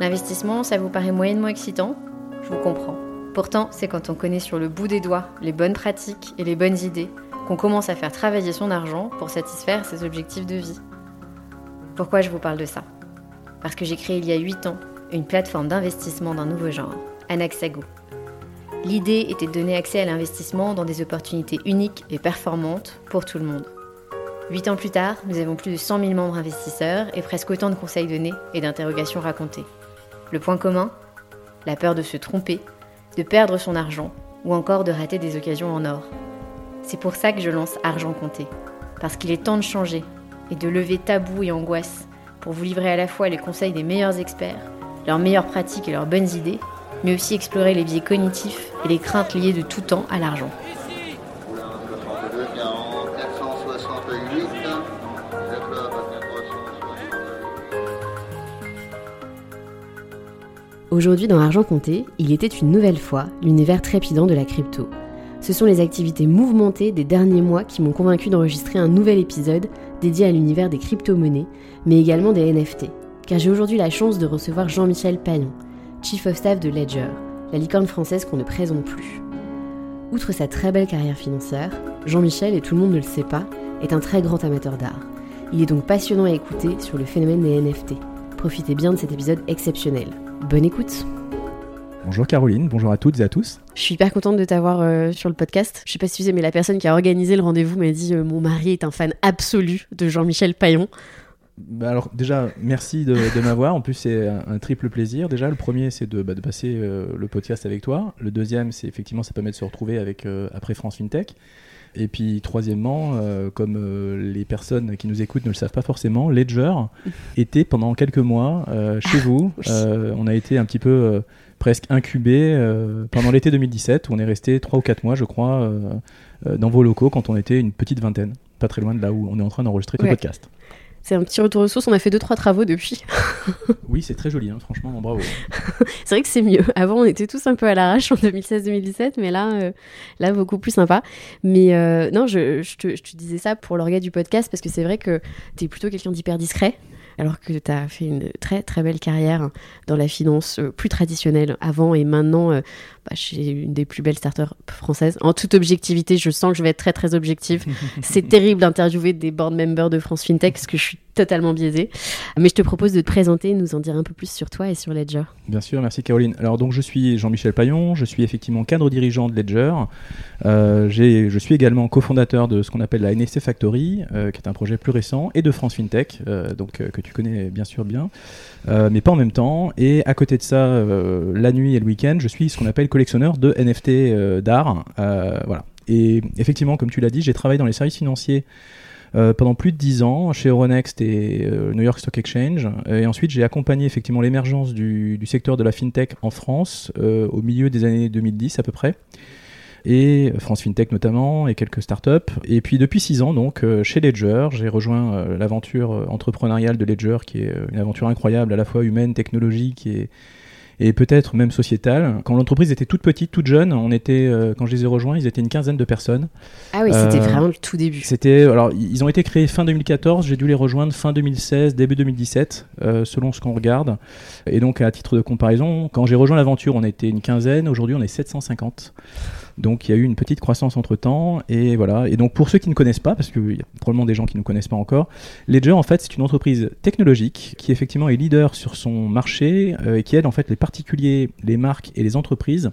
L'investissement, ça vous paraît moyennement excitant? Je vous comprends. Pourtant, c'est quand on connaît sur le bout des doigts les bonnes pratiques et les bonnes idées qu'on commence à faire travailler son argent pour satisfaire ses objectifs de vie. Pourquoi je vous parle de ça? Parce que j'ai créé il y a 8 ans une plateforme d'investissement d'un nouveau genre, Anaxago. L'idée était de donner accès à l'investissement dans des opportunités uniques et performantes pour tout le monde. Huit ans plus tard, nous avons plus de 100 000 membres investisseurs et presque autant de conseils donnés et d'interrogations racontées. Le point commun La peur de se tromper, de perdre son argent ou encore de rater des occasions en or. C'est pour ça que je lance Argent Compté, parce qu'il est temps de changer et de lever tabous et angoisses pour vous livrer à la fois les conseils des meilleurs experts, leurs meilleures pratiques et leurs bonnes idées, mais aussi explorer les biais cognitifs et les craintes liées de tout temps à l'argent. Aujourd'hui dans Argent Compté, il était une nouvelle fois l'univers trépidant de la crypto. Ce sont les activités mouvementées des derniers mois qui m'ont convaincu d'enregistrer un nouvel épisode dédié à l'univers des crypto-monnaies, mais également des NFT. Car j'ai aujourd'hui la chance de recevoir Jean-Michel Payon, Chief of Staff de Ledger, la licorne française qu'on ne présente plus. Outre sa très belle carrière financière, Jean-Michel, et tout le monde ne le sait pas, est un très grand amateur d'art. Il est donc passionnant à écouter sur le phénomène des NFT. Profitez bien de cet épisode exceptionnel. Bonne écoute Bonjour Caroline, bonjour à toutes et à tous. Je suis hyper contente de t'avoir euh, sur le podcast. Je sais pas si vous mais la personne qui a organisé le rendez-vous m'a dit euh, mon mari est un fan absolu de Jean-Michel Payon. Bah alors déjà, merci de, m'avoir. En plus, c'est un, triple plaisir. Déjà, le premier, c'est de, bah, passer euh, le podcast avec toi. Le deuxième, c'est effectivement, ça permet de se retrouver avec après France FinTech. Et puis troisièmement, euh, comme euh, les personnes qui nous écoutent ne le savent pas forcément, Ledger était pendant quelques mois euh, chez vous. on a été un petit peu presque incubé pendant l'été 2017 où on est resté 3 ou 4 mois, je crois, dans vos locaux quand on était une petite vingtaine, pas très loin de là où on est en train d'enregistrer ce podcast. C'est un petit retour aux sources. On a fait deux trois travaux depuis. oui, c'est très joli, hein, franchement, bravo. c'est vrai que c'est mieux. Avant, on était tous un peu à l'arrache en 2016-2017, mais là, euh, là, beaucoup plus sympa. Mais euh, non, je, je, te, je, te, disais ça pour l'organe du podcast parce que c'est vrai que tu es plutôt quelqu'un d'hyper discret alors que tu as fait une très très belle carrière dans la finance euh, plus traditionnelle avant et maintenant bah, chez une des plus belles startups françaises. En toute objectivité, je sens que je vais être très très objective. C'est terrible d'interviewer des board members de France FinTech parce que je suis totalement biaisée. Mais je te propose de te présenter et nous en dire un peu plus sur toi et sur Ledger. Bien sûr, merci Caroline. Alors donc je suis Jean-Michel Payon, je suis effectivement cadre dirigeant de Ledger. Euh, je suis également cofondateur de ce qu'on appelle la NSC Factory, euh, qui est un projet plus récent, et de France FinTech, euh, donc, que tu connais bien sûr bien, mais pas en même temps. Et à côté de ça, la nuit et le week-end, je suis ce qu'on appelle collectionneur de NFT d'art. voilà. Et effectivement, comme tu l'as dit, j'ai travaillé dans les services financiers pendant plus de 10 ans chez Euronext et New York Stock Exchange. Et ensuite, j'ai accompagné effectivement l'émergence du, secteur de la fintech en France au milieu des années 2010 à peu près et France FinTech notamment, et quelques startups. Et puis depuis six ans, donc, euh, chez Ledger, j'ai rejoint euh, l'aventure euh, entrepreneuriale de Ledger, qui est une aventure incroyable, à la fois humaine, technologique et et peut-être même sociétale. Quand l'entreprise était toute petite, toute jeune, on était, quand je les ai rejoints, ils étaient une quinzaine de personnes. Ah oui, c'était vraiment le tout début. C'était, alors, ils ont été créés fin 2014, j'ai dû les rejoindre fin 2016, début 2017, selon ce qu'on regarde. Et donc, à titre de comparaison, quand j'ai rejoint l'aventure, on était une quinzaine, aujourd'hui on est 750. Donc il y a eu une petite croissance entre temps et voilà. Et donc pour ceux qui ne connaissent pas, parce qu'il y a probablement des gens qui ne connaissent pas encore, Ledger en fait c'est une entreprise technologique qui effectivement est leader sur son marché euh, et qui aide en fait les particuliers, les marques et les entreprises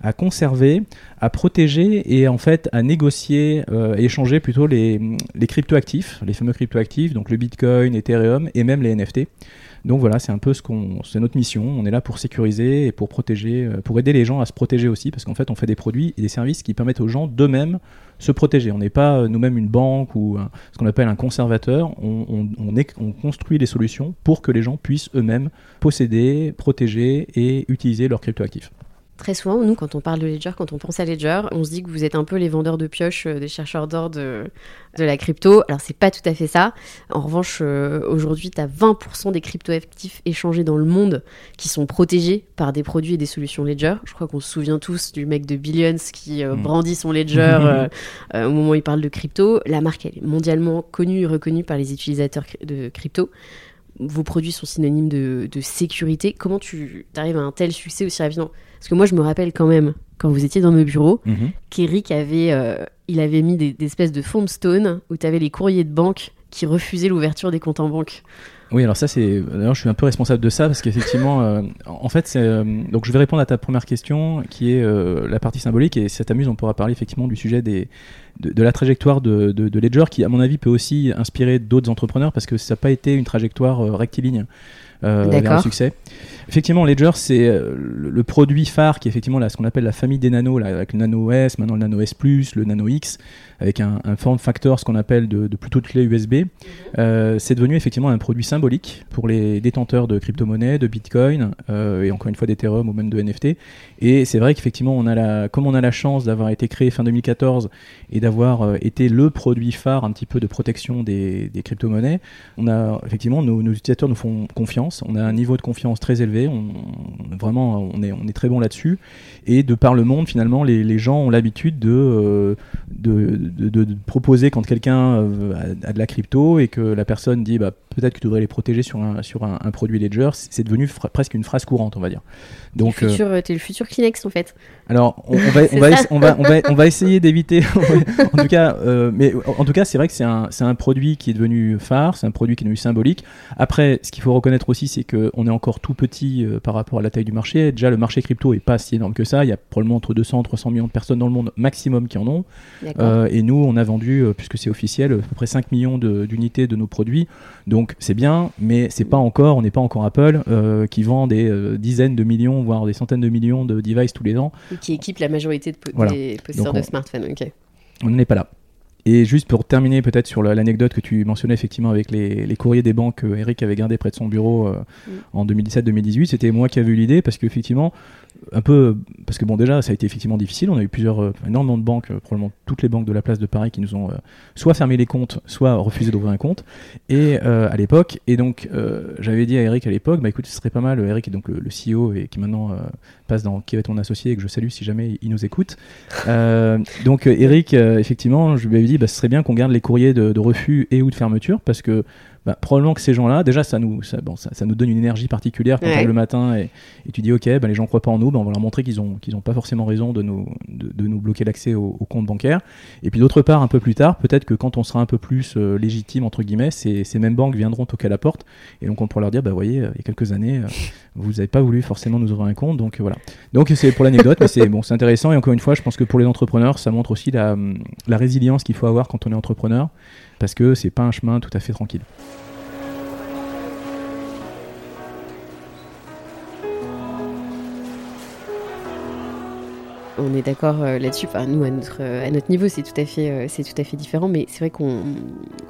à conserver, à protéger et en fait à négocier euh, et échanger plutôt les, les cryptoactifs, les fameux cryptoactifs, donc le Bitcoin, Ethereum et même les NFT. Donc voilà, c'est un peu ce qu'on, c'est notre mission. On est là pour sécuriser et pour protéger, euh, pour aider les gens à se protéger aussi, parce qu'en fait, on fait des produits et des services qui permettent aux gens d'eux-mêmes se protéger. On n'est pas euh, nous-mêmes une banque ou ce qu'on appelle un conservateur. On, construit des solutions pour que les gens puissent eux-mêmes posséder, protéger et utiliser leurs cryptoactifs. Très souvent, nous, quand on parle de Ledger, quand on pense à Ledger, on se dit que vous êtes un peu les vendeurs de pioches euh, des chercheurs d'or de, de, la crypto. Alors, c'est pas tout à fait ça. En revanche, euh, aujourd'hui, tu as 20% des crypto-actifs échangés dans le monde qui sont protégés par des produits et des solutions Ledger. Je crois qu'on se souvient tous du mec de Billions qui euh, mm. brandit son Ledger au moment où il parle de crypto. La marque, elle est mondialement connue et reconnue par les utilisateurs de crypto vos produits sont synonymes de, de sécurité. Comment tu arrives à un tel succès aussi rapidement? Parce que moi, je me rappelle quand même, quand vous étiez dans nos bureaux, mhm. qu'Eric avait, euh, il avait mis des, espèces de foam stone où tu avais les courriers de banque qui refusaient l'ouverture des comptes en banque. Oui, alors ça, c'est. D'ailleurs, je suis un peu responsable de ça parce qu'effectivement, euh, en fait, c'est. Euh, donc, je vais répondre à ta première question qui est la partie symbolique. Et si ça t'amuse, on pourra parler effectivement du sujet des, de, la trajectoire de, Ledger qui, à mon avis, peut aussi inspirer d'autres entrepreneurs parce que ça n'a pas été une trajectoire rectiligne euh, vers le succès. Effectivement, Ledger, c'est euh, le, produit phare qui est effectivement là, ce qu'on appelle la famille des nanos, là, avec le Nano S, maintenant le Nano S+, le Nano X, avec un, form factor, ce qu'on appelle de, plutôt de clé USB. Mhm. Euh, c'est devenu effectivement un produit symbolique pour les détenteurs de crypto-monnaies, de Bitcoin, euh, et encore une fois d'Ethereum ou même de NFT. Et c'est vrai qu'effectivement, on a la, comme on a la chance d'avoir été créé fin 2014 et d'avoir été le produit phare un petit peu de protection des, des crypto-monnaies, on a effectivement nos, nos utilisateurs nous font confiance. On a un niveau de confiance très élevé on, vraiment, on est, très bon là-dessus. Et de par le monde, finalement, les, gens ont l'habitude euh, de, de, proposer quand quelqu'un euh, a, de la crypto et que la personne dit bah, peut-être que tu devrais les protéger sur un, sur un, produit Ledger. C'est devenu presque une phrase courante, on va dire. Donc, tu es le futur Kleenex en fait. Alors, on, va, on, va, on, va, on, va, essayer d'éviter. en tout cas, euh, mais en tout cas, c'est vrai que c'est un, un, produit qui est devenu phare, c'est un produit qui est devenu symbolique. Après, ce qu'il faut reconnaître aussi, c'est qu'on est encore tout petit euh, par rapport à la taille du marché. Déjà, le marché crypto est pas si énorme que ça. Il y a probablement entre 200 et 300 millions de personnes dans le monde maximum qui en ont. Euh, et nous, on a vendu, puisque c'est officiel, à peu près 5 millions d'unités de, nos produits. Donc, c'est bien, mais c'est pas encore, on n'est pas encore Apple qui vend des dizaines de millions, voire des centaines de millions de devices tous les ans qui équipe la majorité de des possesseurs de smartphones. On n'est pas là. Et juste pour terminer peut-être sur l'anecdote que tu mentionnais effectivement avec les, courriers des banques que Eric avait gardé près de son bureau euh, mm. en 2017-2018, c'était moi qui avais eu l'idée parce qu'effectivement un peu parce que bon déjà ça a été effectivement difficile. On a eu plusieurs euh, énormément de banques euh, probablement toutes les banques de la place de Paris qui nous ont euh, soit fermé les comptes soit refusé d'ouvrir un compte. Et à l'époque et donc j'avais dit à Eric à l'époque bah écoute ce serait pas mal Eric est donc le, CEO et qui maintenant passe dans qui va être mon associé et que je salue si jamais il nous écoute. Donc Eric effectivement je lui avais dit bah ce serait bien qu'on garde les courriers de, de refus et ou de fermeture parce que bah, probablement que ces gens-là, déjà, ça nous, ça, bon, ça, ça, nous donne une énergie particulière quand ouais. le matin et, et, tu dis, ok, bah, les gens croient pas en nous, bah, on va leur montrer qu'ils ont, qu'ils ont pas forcément raison de nous, de, de nous bloquer l'accès au, au, compte bancaire. Et puis d'autre part, un peu plus tard, peut-être que quand on sera un peu plus euh, légitime entre guillemets, ces, ces, mêmes banques viendront toquer à la porte et donc on pourra leur dire, bah, voyez, euh, il y a quelques années, euh, vous n'avez pas voulu forcément nous ouvrir un compte, donc voilà. Donc c'est pour l'anecdote, mais c'est bon, c'est intéressant et encore une fois, je pense que pour les entrepreneurs, ça montre aussi la, la résilience qu'il faut avoir quand on est entrepreneur parce que c'est pas un chemin tout à fait tranquille. On est d'accord euh, là-dessus. Enfin, nous, à notre, niveau, c'est tout, à fait, euh, tout à fait différent, mais c'est vrai qu'on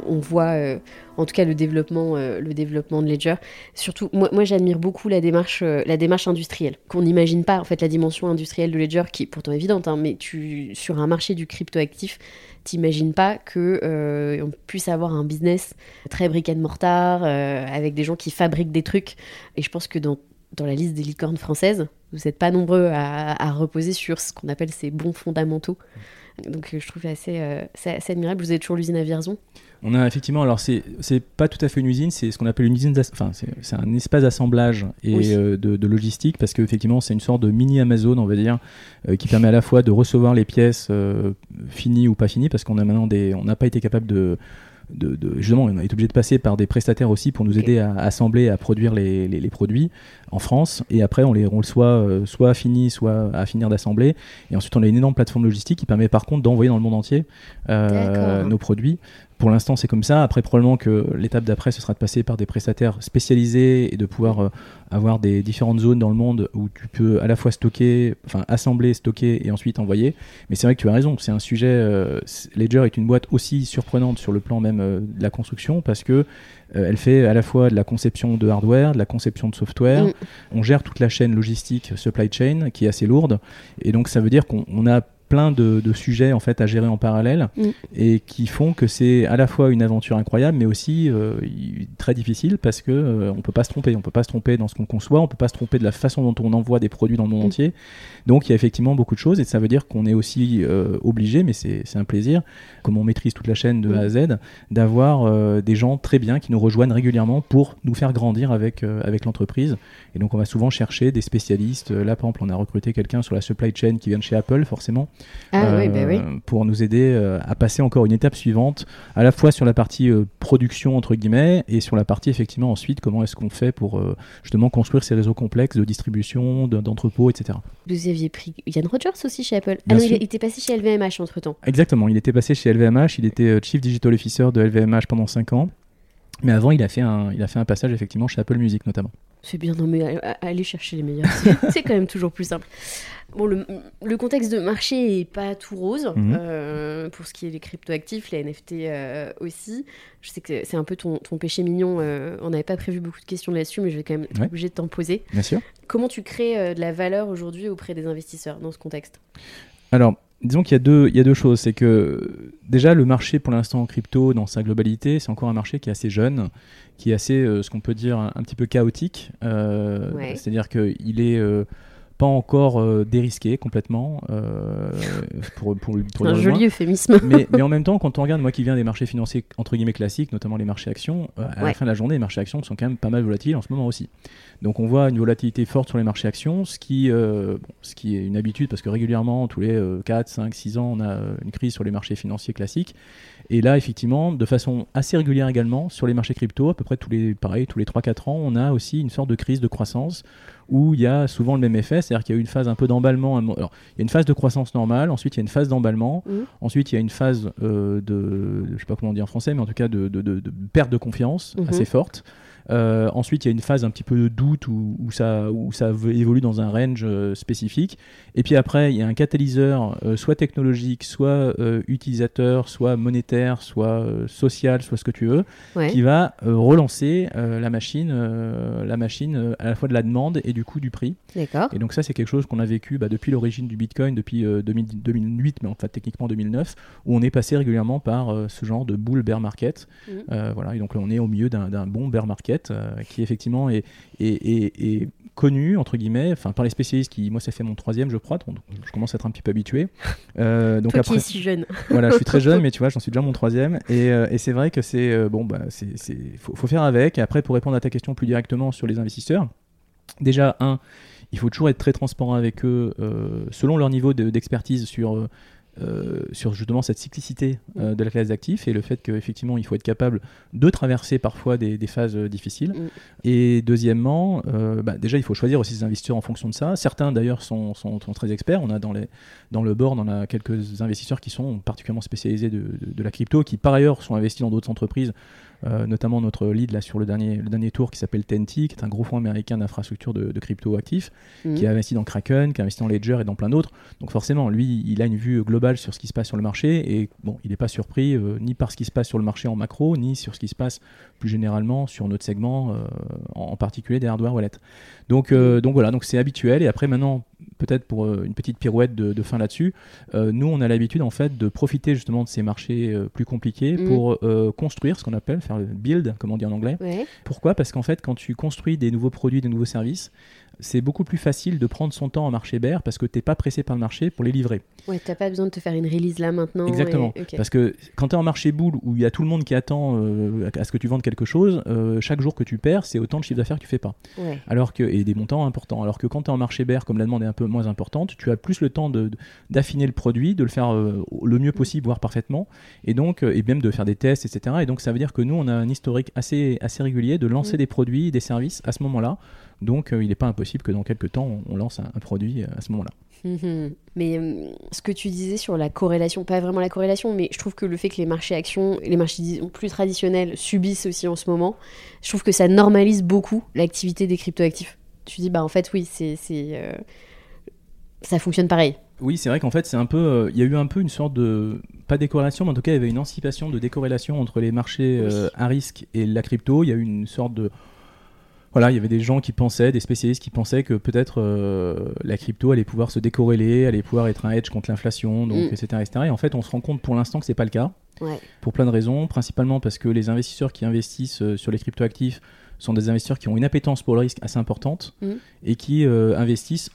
on voit, euh, en tout cas, le développement, le développement de Ledger. Surtout, moi, moi j'admire beaucoup la démarche, la démarche industrielle, qu'on n'imagine pas, en fait, la dimension industrielle de Ledger, qui est pourtant évidente, hein, mais tu, sur un marché du crypto-actif, t'imagines pas que on puisse avoir un business très brick and mortar, avec des gens qui fabriquent des trucs. Et je pense que dans dans la liste des licornes françaises. Vous n'êtes pas nombreux à, reposer sur ce qu'on appelle ces bons fondamentaux. Donc euh, je trouve assez, euh, assez, admirable. Vous avez toujours l'usine à Vierzon On a effectivement, alors c'est pas tout à fait une usine, c'est ce qu'on appelle une usine, enfin c'est un espace d'assemblage et euh, de, logistique parce qu'effectivement c'est une sorte de mini Amazon, on va dire, qui permet à la fois de recevoir les pièces finies ou pas finies parce qu'on a maintenant des, on n'a pas été capable de de, de, justement, on été obligé de passer par des prestataires aussi pour nous aider à, assembler, à produire les, les, produits en France. Et après, on les on soit, euh, soit fini, soit à finir d'assembler. Et ensuite, on a une énorme plateforme logistique qui permet par contre d'envoyer dans le monde entier euh, nos produits. Pour l'instant, c'est comme ça. Après, probablement que l'étape d'après, ce sera de passer par des prestataires spécialisés et de pouvoir euh, avoir des différentes zones dans le monde où tu peux à la fois stocker, enfin assembler, stocker et ensuite envoyer. Mais c'est vrai que tu as raison. C'est un sujet. Euh, Ledger est une boîte aussi surprenante sur le plan même euh, de la construction parce que elle fait à la fois de la conception de hardware, de la conception de software. Mm. On gère toute la chaîne logistique, supply chain, qui est assez lourde. Et donc, ça veut dire qu'on a plein de, sujets en fait à gérer en parallèle mm. et qui font que c'est à la fois une aventure incroyable mais aussi euh, très difficile parce que euh, on peut pas se tromper. On peut pas se tromper dans ce qu'on conçoit. On peut pas se tromper de la façon dont on envoie des produits dans le monde mm. entier. Donc il y a effectivement beaucoup de choses et ça veut dire qu'on est aussi euh, obligé mais c'est un plaisir comme on maîtrise toute la chaîne de A à Z d'avoir des gens très bien qui nous rejoignent régulièrement pour nous faire grandir avec avec l'entreprise. Et donc on va souvent chercher des spécialistes. Là par exemple on a recruté quelqu'un sur la supply chain qui vient de chez Apple forcément ah bah euh, pour nous aider euh, à passer encore une étape suivante, à la fois sur la partie euh, production entre guillemets et sur la partie effectivement ensuite comment est-ce qu'on fait pour justement construire ces réseaux complexes de distribution, d'entrepôts, etc. Vous aviez pris Yann Rogers aussi chez Apple. ah non, il était passé chez LVMH entre temps. Exactement, il était passé chez LVMH, il était Chief Digital Officer de LVMH pendant 5 ans. Mais avant, il a fait un, il a fait un passage effectivement chez Apple Music notamment. C'est bien, non mais aller chercher les meilleurs, c'est quand même toujours plus simple. Bon, le, contexte de marché est pas tout rose mhm. euh, pour ce qui est des cryptoactifs, les NFT euh, aussi. Je sais que c'est un peu ton, péché mignon. Euh, on n'avait pas prévu beaucoup de questions là-dessus, mais je vais quand même être obligé de t'en poser. Bien sûr. Comment tu crées de la valeur aujourd'hui auprès des investisseurs dans ce contexte? Alors, disons qu'il y, a deux, il y a deux choses. C'est que déjà, le marché pour l'instant en crypto, dans sa globalité, c'est encore un marché qui est assez jeune, qui est assez, euh, ce qu'on peut dire, un, petit peu chaotique. Euh, c'est-à-dire qu'il est euh, pas encore dérisqué complètement. pour, pour, un joli euphémisme. mais, mais, en même temps, quand on regarde, moi qui viens des marchés financiers entre guillemets classiques, notamment les marchés actions, à la fin de la journée, les marchés actions sont quand même pas mal volatiles en ce moment aussi. Donc on voit une volatilité forte sur les marchés actions, ce qui, euh, ce qui est une habitude parce que régulièrement, tous les 4, 5, 6 ans, on a euh, une crise sur les marchés financiers classiques. Et là, effectivement, de façon assez régulière également, sur les marchés crypto, à peu près tous les, pareil, tous les 3-4 ans, on a aussi une sorte de crise de croissance où il y a souvent le même effet, c'est-à-dire qu'il y a une phase un peu d'emballement. Alors, il y a une phase de croissance normale, ensuite il y a une phase d'emballement, mmh. ensuite il y a une phase euh, de, je sais pas comment on dit en français, mais en tout cas de, de, perte de confiance mmh. assez forte. Euh, ensuite, il y a une phase un petit peu de doute où, ça, où ça évolue dans un range euh, spécifique. Et puis après, il y a un catalyseur, euh, soit technologique, soit utilisateur, soit monétaire, soit social, soit ce que tu veux, qui va relancer la machine, la machine à la fois de la demande et du coup du prix. Et donc ça, c'est quelque chose qu'on a vécu bah, depuis l'origine du Bitcoin, depuis 2008, mais en fait techniquement 2009, où on est passé régulièrement par ce genre de bull bear market. Mmh. voilà, et donc là, on est au milieu d'un bon bear market euh, qui effectivement est, est, connu entre guillemets, enfin par les spécialistes qui, moi, ça fait mon troisième, je crois, donc je commence à être un petit peu habitué. Euh, donc Toi après, qui es si jeune. voilà, je suis très jeune, mais tu vois, j'en suis déjà mon troisième, et, euh, et c'est vrai que c'est bon, bah, c'est, faut, faut, faire avec. Et après, pour répondre à ta question plus directement sur les investisseurs, déjà un il faut toujours être très transparent avec eux selon leur niveau d'expertise sur euh, sur justement cette cyclicité euh, de la classe d'actifs et le fait qu'effectivement il faut être capable de traverser parfois des, phases euh, difficiles. Mm. Et deuxièmement, bah, déjà il faut choisir aussi ses investisseurs en fonction de ça. Certains d'ailleurs sont, sont, très experts. On a dans, les, dans le board, on a quelques investisseurs qui sont particulièrement spécialisés de, de la crypto, qui par ailleurs sont investis dans d'autres entreprises euh, notamment notre lead là sur le dernier, le dernier tour qui s'appelle Tenti, qui est un gros fonds américain d'infrastructure de, crypto actifs, mhm. qui a investi dans Kraken, qui a investi dans Ledger et dans plein d'autres. Donc forcément, lui, il a une vue globale sur ce qui se passe sur le marché et bon, il n'est pas surpris euh, ni par ce qui se passe sur le marché en macro, ni sur ce qui se passe plus généralement sur notre segment, euh, en, particulier des hardware wallets. Donc, mhm. donc voilà, donc c'est habituel. Et après maintenant, peut-être pour une petite pirouette de, fin là-dessus, nous on a l'habitude en fait de profiter justement de ces marchés plus compliqués mhm. pour construire ce qu'on appelle faire le build, comme on dit en anglais. Pourquoi? Parce qu'en fait, quand tu construis des nouveaux produits, des nouveaux services, c'est beaucoup plus facile de prendre son temps en marché bear parce que tu n'es pas pressé par le marché pour les livrer. Ouais, t'as pas besoin de te faire une release là maintenant. Exactement. Parce que quand tu es en marché boule où il y a tout le monde qui attend euh, à ce que tu vendes quelque chose, euh, chaque jour que tu perds, c'est autant de chiffre d'affaires que tu fais pas. Alors que, et des montants importants. Alors que quand tu es en marché bear, comme la demande est un peu moins importante, tu as plus le temps d'affiner le produit, de le faire euh, le mieux possible, voire parfaitement, et donc, et même de faire des tests, etc. Et donc ça veut dire que nous, on a un historique assez, assez régulier de lancer des produits, des services à ce moment-là. Donc il n'est pas impossible que dans quelques temps, on, lance un, produit à ce moment-là. Mhm. Mais euh, ce que tu disais sur la corrélation, pas vraiment la corrélation, mais je trouve que le fait que les marchés actions, les marchés plus traditionnels subissent aussi en ce moment, je trouve que ça normalise beaucoup l'activité des cryptoactifs. Tu dis, bah en fait, oui, c'est, euh, ça fonctionne pareil. Oui, c'est vrai qu'en fait, c'est un peu, euh, il y a eu un peu une sorte de, pas décorrélation, mais en tout cas, il y avait une anticipation de décorrélation entre les marchés à risque et la crypto. Il y a eu une sorte de, voilà, il y avait des gens qui pensaient, des spécialistes qui pensaient que peut-être euh, la crypto allait pouvoir se décorréler, allait pouvoir être un hedge contre l'inflation, donc etc., mm. etc. Et en fait, on se rend compte pour l'instant que c'est pas le cas. Pour plein de raisons, principalement parce que les investisseurs qui investissent euh, sur les cryptoactifs sont des investisseurs qui ont une appétence pour le risque assez importante mm. et qui euh, investissent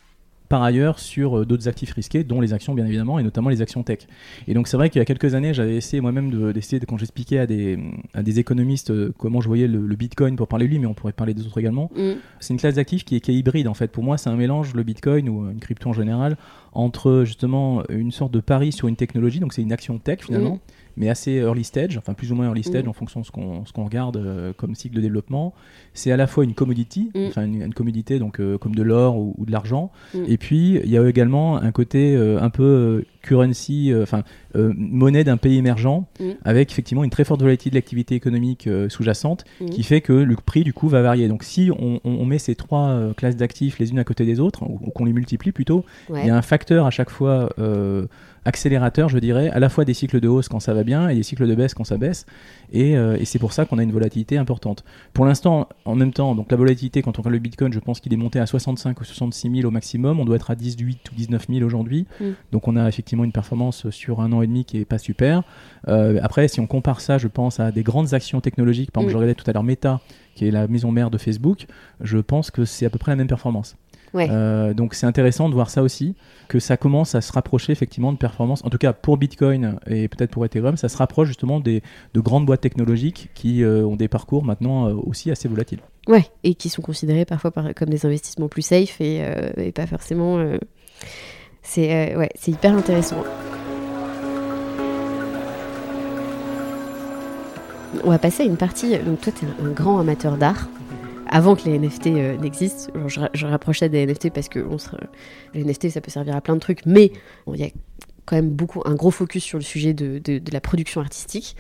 par ailleurs sur euh, d'autres actifs risqués, dont les actions bien évidemment, et notamment les actions tech. Et donc c'est vrai qu'il y a quelques années, j'avais essayé moi-même d'essayer, de, quand j'expliquais à des, à des économistes euh, comment je voyais le, Bitcoin pour parler de lui, mais on pourrait parler des autres également. Mm. C'est une classe d'actifs qui est, qui est, hybride en fait. Pour moi, c'est un mélange, le Bitcoin ou une crypto en général, entre justement une sorte de pari sur une technologie, donc c'est une action tech finalement. Mm mais assez early stage, enfin plus ou moins early stage mm. en fonction de ce qu'on qu'on regarde euh, comme cycle de développement. C'est à la fois une commodity, mm. enfin une, commodité donc euh, comme de l'or ou, de l'argent, mm. et puis il y a également un côté euh, un peu currency, enfin monnaie d'un pays émergent, avec effectivement une très forte volatilité de l'activité économique sous-jacente, qui fait que le prix du coup va varier. Donc si on, on met ces trois classes d'actifs les unes à côté des autres, ou, qu'on les multiplie plutôt, il y a un facteur à chaque fois accélérateur, je dirais, à la fois des cycles de hausse quand ça va bien et des cycles de baisse quand ça baisse. Et, euh, et c'est pour ça qu'on a une volatilité importante. Pour l'instant, en même temps, donc la volatilité, quand on regarde le Bitcoin, je pense qu'il est monté à 65 ou 66 000 au maximum. On doit être à 18 ou 19 000 aujourd'hui. Mm. Donc on a effectivement une performance sur un an et demi qui est pas super. Euh, après, si on compare ça, je pense à des grandes actions technologiques, par exemple, mm. je regardais tout à l'heure Meta, qui est la maison mère de Facebook, je pense que c'est à peu près la même performance. Euh, donc c'est intéressant de voir ça aussi, que ça commence à se rapprocher effectivement de performance. En tout cas pour Bitcoin et peut-être pour Ethereum, ça se rapproche justement des, de grandes boîtes technologiques qui euh, ont des parcours maintenant euh, aussi assez volatiles. Ouais, et qui sont considérés parfois comme des investissements plus safe et, et pas forcément. C'est ouais, c'est hyper intéressant. On va passer à une partie. Donc toi, tu un grand amateur d'art avant que les NFT euh, n'existent. Je, je, rapprochais des NFT parce que les NFT, ça peut servir à plein de trucs, mais il y a quand même beaucoup un gros focus sur le sujet de, de, la production artistique.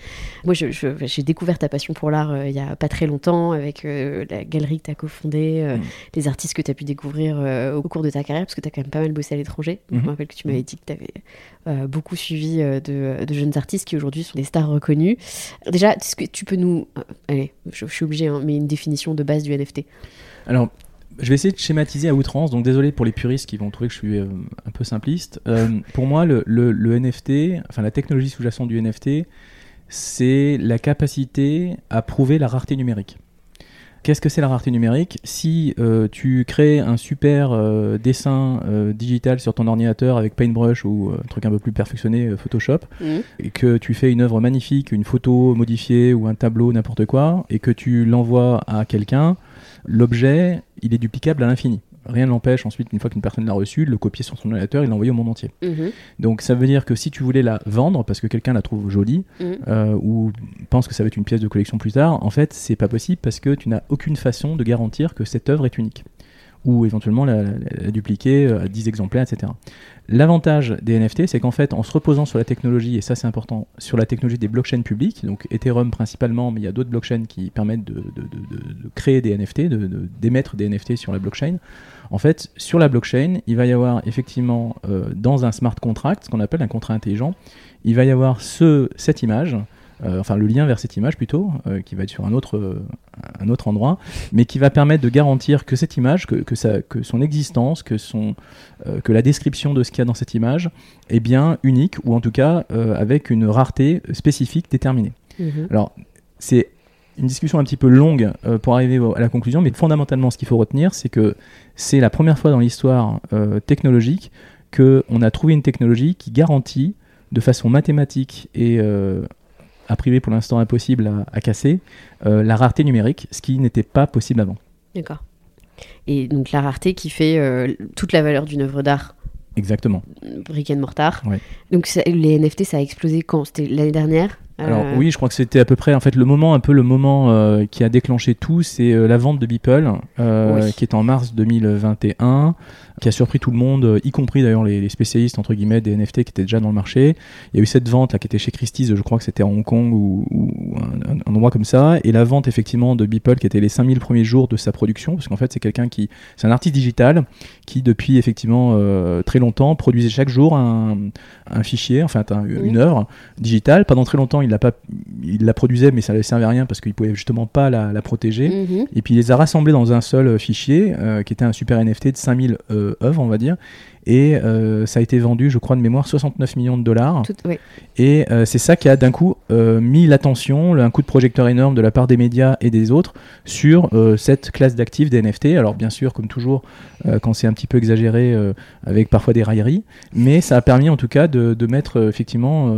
Moi, j'ai découvert ta passion pour l'art euh, il y a pas très longtemps avec euh, la galerie que tu as cofondée, euh, mm. les artistes que tu as pu découvrir au cours de ta carrière, parce que tu as quand même pas mal bossé à l'étranger. Je me mm-hmm. rappelle que tu m'avais dit que tu avais beaucoup suivi de, de, jeunes artistes qui aujourd'hui sont des stars reconnues. Déjà, est-ce que tu peux nous... allez, je, suis obligée, hein, mais une définition de base du NFT alors, je vais essayer de schématiser à outrance, donc désolé pour les puristes qui vont trouver que je suis euh, un peu simpliste. Euh, pour moi, le, NFT, enfin la technologie sous-jacente du NFT, c'est la capacité à prouver la rareté numérique. Qu'est-ce que c'est la rareté numérique? Si euh, tu crées un super dessin digital sur ton ordinateur avec Paintbrush ou un truc un peu plus perfectionné, Photoshop, mmh. et que tu fais une œuvre magnifique, une photo modifiée ou un tableau, n'importe quoi, et que tu l'envoies à quelqu'un, l'objet, il est duplicable à l'infini. Rien ne l'empêche ensuite, une fois qu'une personne l'a reçu, de le copier sur son ordinateur et l'envoyer au monde entier. Mhm. Donc ça veut dire que si tu voulais la vendre parce que quelqu'un la trouve jolie mhm. euh, ou pense que ça va être une pièce de collection plus tard, en fait c'est pas possible parce que tu n'as aucune façon de garantir que cette œuvre est unique ou éventuellement la, dupliquer euh, à 10 exemplaires, etc. L'avantage des NFT, c'est qu'en fait, en se reposant sur la technologie, et ça c'est important, sur la technologie des blockchains publiques, donc Ethereum principalement, mais il y a d'autres blockchains qui permettent de, créer des NFT, d'émettre des NFT sur la blockchain. En fait, sur la blockchain, il va y avoir effectivement euh, dans un smart contract, ce qu'on appelle un contrat intelligent, il va y avoir ce, cette image euh, enfin le lien vers cette image plutôt, euh, qui va être sur un autre, euh, un autre endroit, mais qui va permettre de garantir que cette image, que, que, ça, que son existence, que, son, que la description de ce qu'il y a dans cette image est bien unique, ou en tout cas avec une rareté spécifique déterminée. Mhm. Alors, c'est une discussion un petit peu longue euh, pour arriver à la conclusion, mais fondamentalement, ce qu'il faut retenir, c'est que c'est la première fois dans l'histoire euh, technologique qu'on a trouvé une technologie qui garantit de façon mathématique et à privé pour l'instant impossible à, casser, la rareté numérique, ce qui n'était pas possible avant. D'accord. Et donc la rareté qui fait toute la valeur d'une œuvre d'art Exactement. Brick and mortar. Donc les NFT, ça a explosé quand? C'était l'année dernière? Alors euh, oui, je crois que c'était à peu près en fait le moment un peu le moment euh, qui a déclenché tout, c'est euh, la vente de Beeple qui est en mars 2021 qui a surpris tout le monde, y compris d'ailleurs les, spécialistes entre guillemets des NFT qui étaient déjà dans le marché. Il y a eu cette vente là qui était chez Christie's, je crois que c'était à Hong Kong ou, un, endroit comme ça, et la vente effectivement de Beeple qui était les 5000 premiers jours de sa production, parce qu'en fait c'est quelqu'un qui, c'est un artiste digital qui depuis effectivement très longtemps produisait chaque jour un, fichier, enfin une œuvre digitale. Pendant très longtemps il il, pas, il la produisait, mais ça ne servait à rien parce qu'il pouvait justement pas la, protéger. Mhm. Et puis il les a rassemblés dans un seul fichier, euh, qui était un super NFT de 5000 euh, œuvres, on va dire. Et euh, ça a été vendu, je crois de mémoire, 69 millions de dollars. Et c'est ça qui a d'un coup mis l'attention, un coup de projecteur énorme de la part des médias et des autres sur cette classe d'actifs des NFT. Alors bien sûr, comme toujours, quand c'est un petit peu exagéré, avec parfois des railleries, mais ça a permis en tout cas de, de mettre effectivement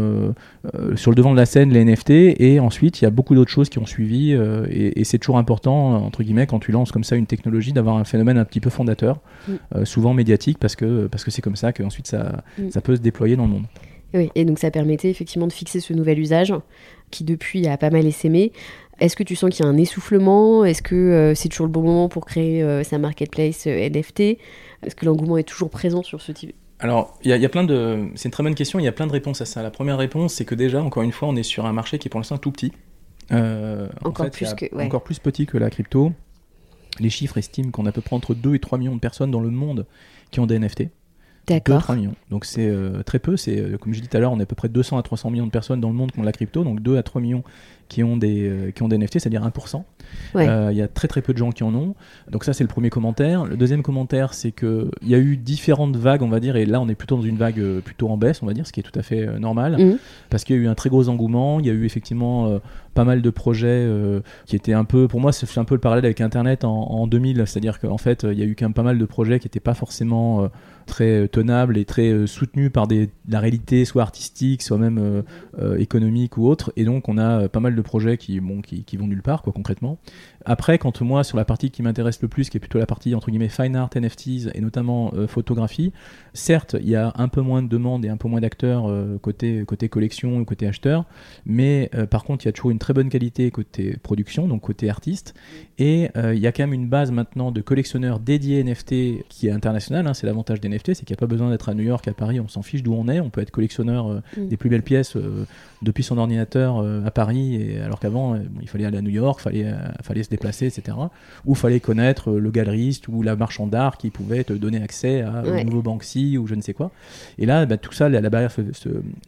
sur le devant de la scène les NFT et ensuite il y a beaucoup d'autres choses qui ont suivi euh, et, c'est toujours important entre guillemets quand tu lances comme ça une technologie d'avoir un phénomène un petit peu fondateur mm. euh, souvent médiatique parce que parce que c'est comme ça qu'ensuite ça, mm. ça peut se déployer dans le monde oui, et donc ça permettait effectivement de fixer ce nouvel usage qui depuis a pas mal essaimé. Est-ce que tu sens qu'il y a un essoufflement? Est-ce que euh, c'est toujours le bon moment pour créer sa marketplace NFT Est-ce que l'engouement est toujours présent sur ce type alors, il y, a plein de. C'est une très bonne question. Il y a plein de réponses à ça. La première réponse, c'est que déjà, encore une fois, on est sur un marché qui est pour l'instant tout petit. Euh, encore plus que. Encore plus petit que la crypto. Les chiffres estiment qu'on a à peu près entre 2 et 3 millions de personnes dans le monde qui ont des NFT. D'accord. 3 millions. Donc c'est euh, très peu. C'est euh, comme je dis tout à l'heure, on est à peu près 200 à 300 millions de personnes dans le monde qui ont de la crypto. Donc 2 à 3 millions qui ont des, euh, qui ont des NFT, c'est-à-dire 1%. Euh, il y a très très peu de gens qui en ont. Donc ça c'est le premier commentaire. Le deuxième commentaire c'est qu'il y a eu différentes vagues on va dire et là on est plutôt dans une vague euh, plutôt en baisse on va dire ce qui est tout à fait normal mhm. parce qu'il y a eu un très gros engouement. Il y a eu effectivement pas mal de projets qui étaient un peu, pour moi c'est un peu le parallèle avec Internet en, en 2000, c'est-à-dire qu'en fait il y a eu quand même pas mal de projets qui n'étaient pas forcément très tenables et très soutenus par des, la réalité soit artistique, soit même économique ou autre. Et donc on a pas mal de projets qui, qui, vont nulle part, quoi, concrètement. Après, quand moi, sur la partie qui m'intéresse le plus, qui est plutôt la partie entre guillemets fine art, NFTs et notamment euh, photographie, certes, il y a un peu moins de demandes et un peu moins d'acteurs euh, côté, côté collection ou côté acheteur, mais euh, par contre, il y a toujours une très bonne qualité côté production, donc côté artiste, et il y a quand même une base maintenant de collectionneurs dédiés NFT qui est internationale. Hein, c'est l'avantage des NFT, c'est qu'il n'y a pas besoin d'être à New York, à Paris, on s'en fiche d'où on est, on peut être collectionneur mm. des plus belles pièces depuis son ordinateur à Paris, et, alors qu'avant, il fallait aller à New York, il fallait, fallait se déplacer, etc. Ou fallait connaître le galeriste ou la marchand d'art qui pouvait te donner accès à un nouveau Banksy ou je ne sais quoi. Et là, bah, tout ça, la, barrière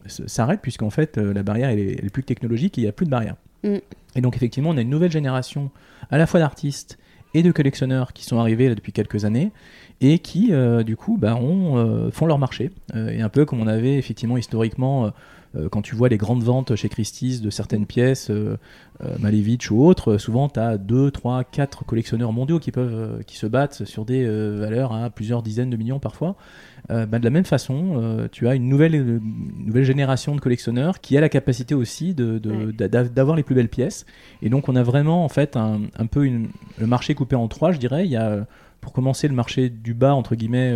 s'arrête puisqu'en fait, euh, la barrière elle est, plus technologique et il n'y a plus de barrière. Mm. Et donc effectivement, on a une nouvelle génération à la fois d'artistes et de collectionneurs qui sont arrivés là, depuis quelques années et qui, euh, du coup, bah, euh, font leur marché. et un peu comme on avait effectivement historiquement euh, quand tu vois les grandes ventes chez Christie's de certaines pièces, euh, euh, Malevich ou autres, souvent tu as 2, 3, 4 collectionneurs mondiaux qui, peuvent, qui se battent sur des valeurs à plusieurs dizaines de millions parfois. Bah, de la même façon, tu as une nouvelle, nouvelle génération de collectionneurs qui a la capacité aussi d'avoir les plus belles pièces. Et donc on a vraiment en fait un, un peu le marché coupé en trois, je dirais. Il y a pour commencer le marché du bas entre guillemets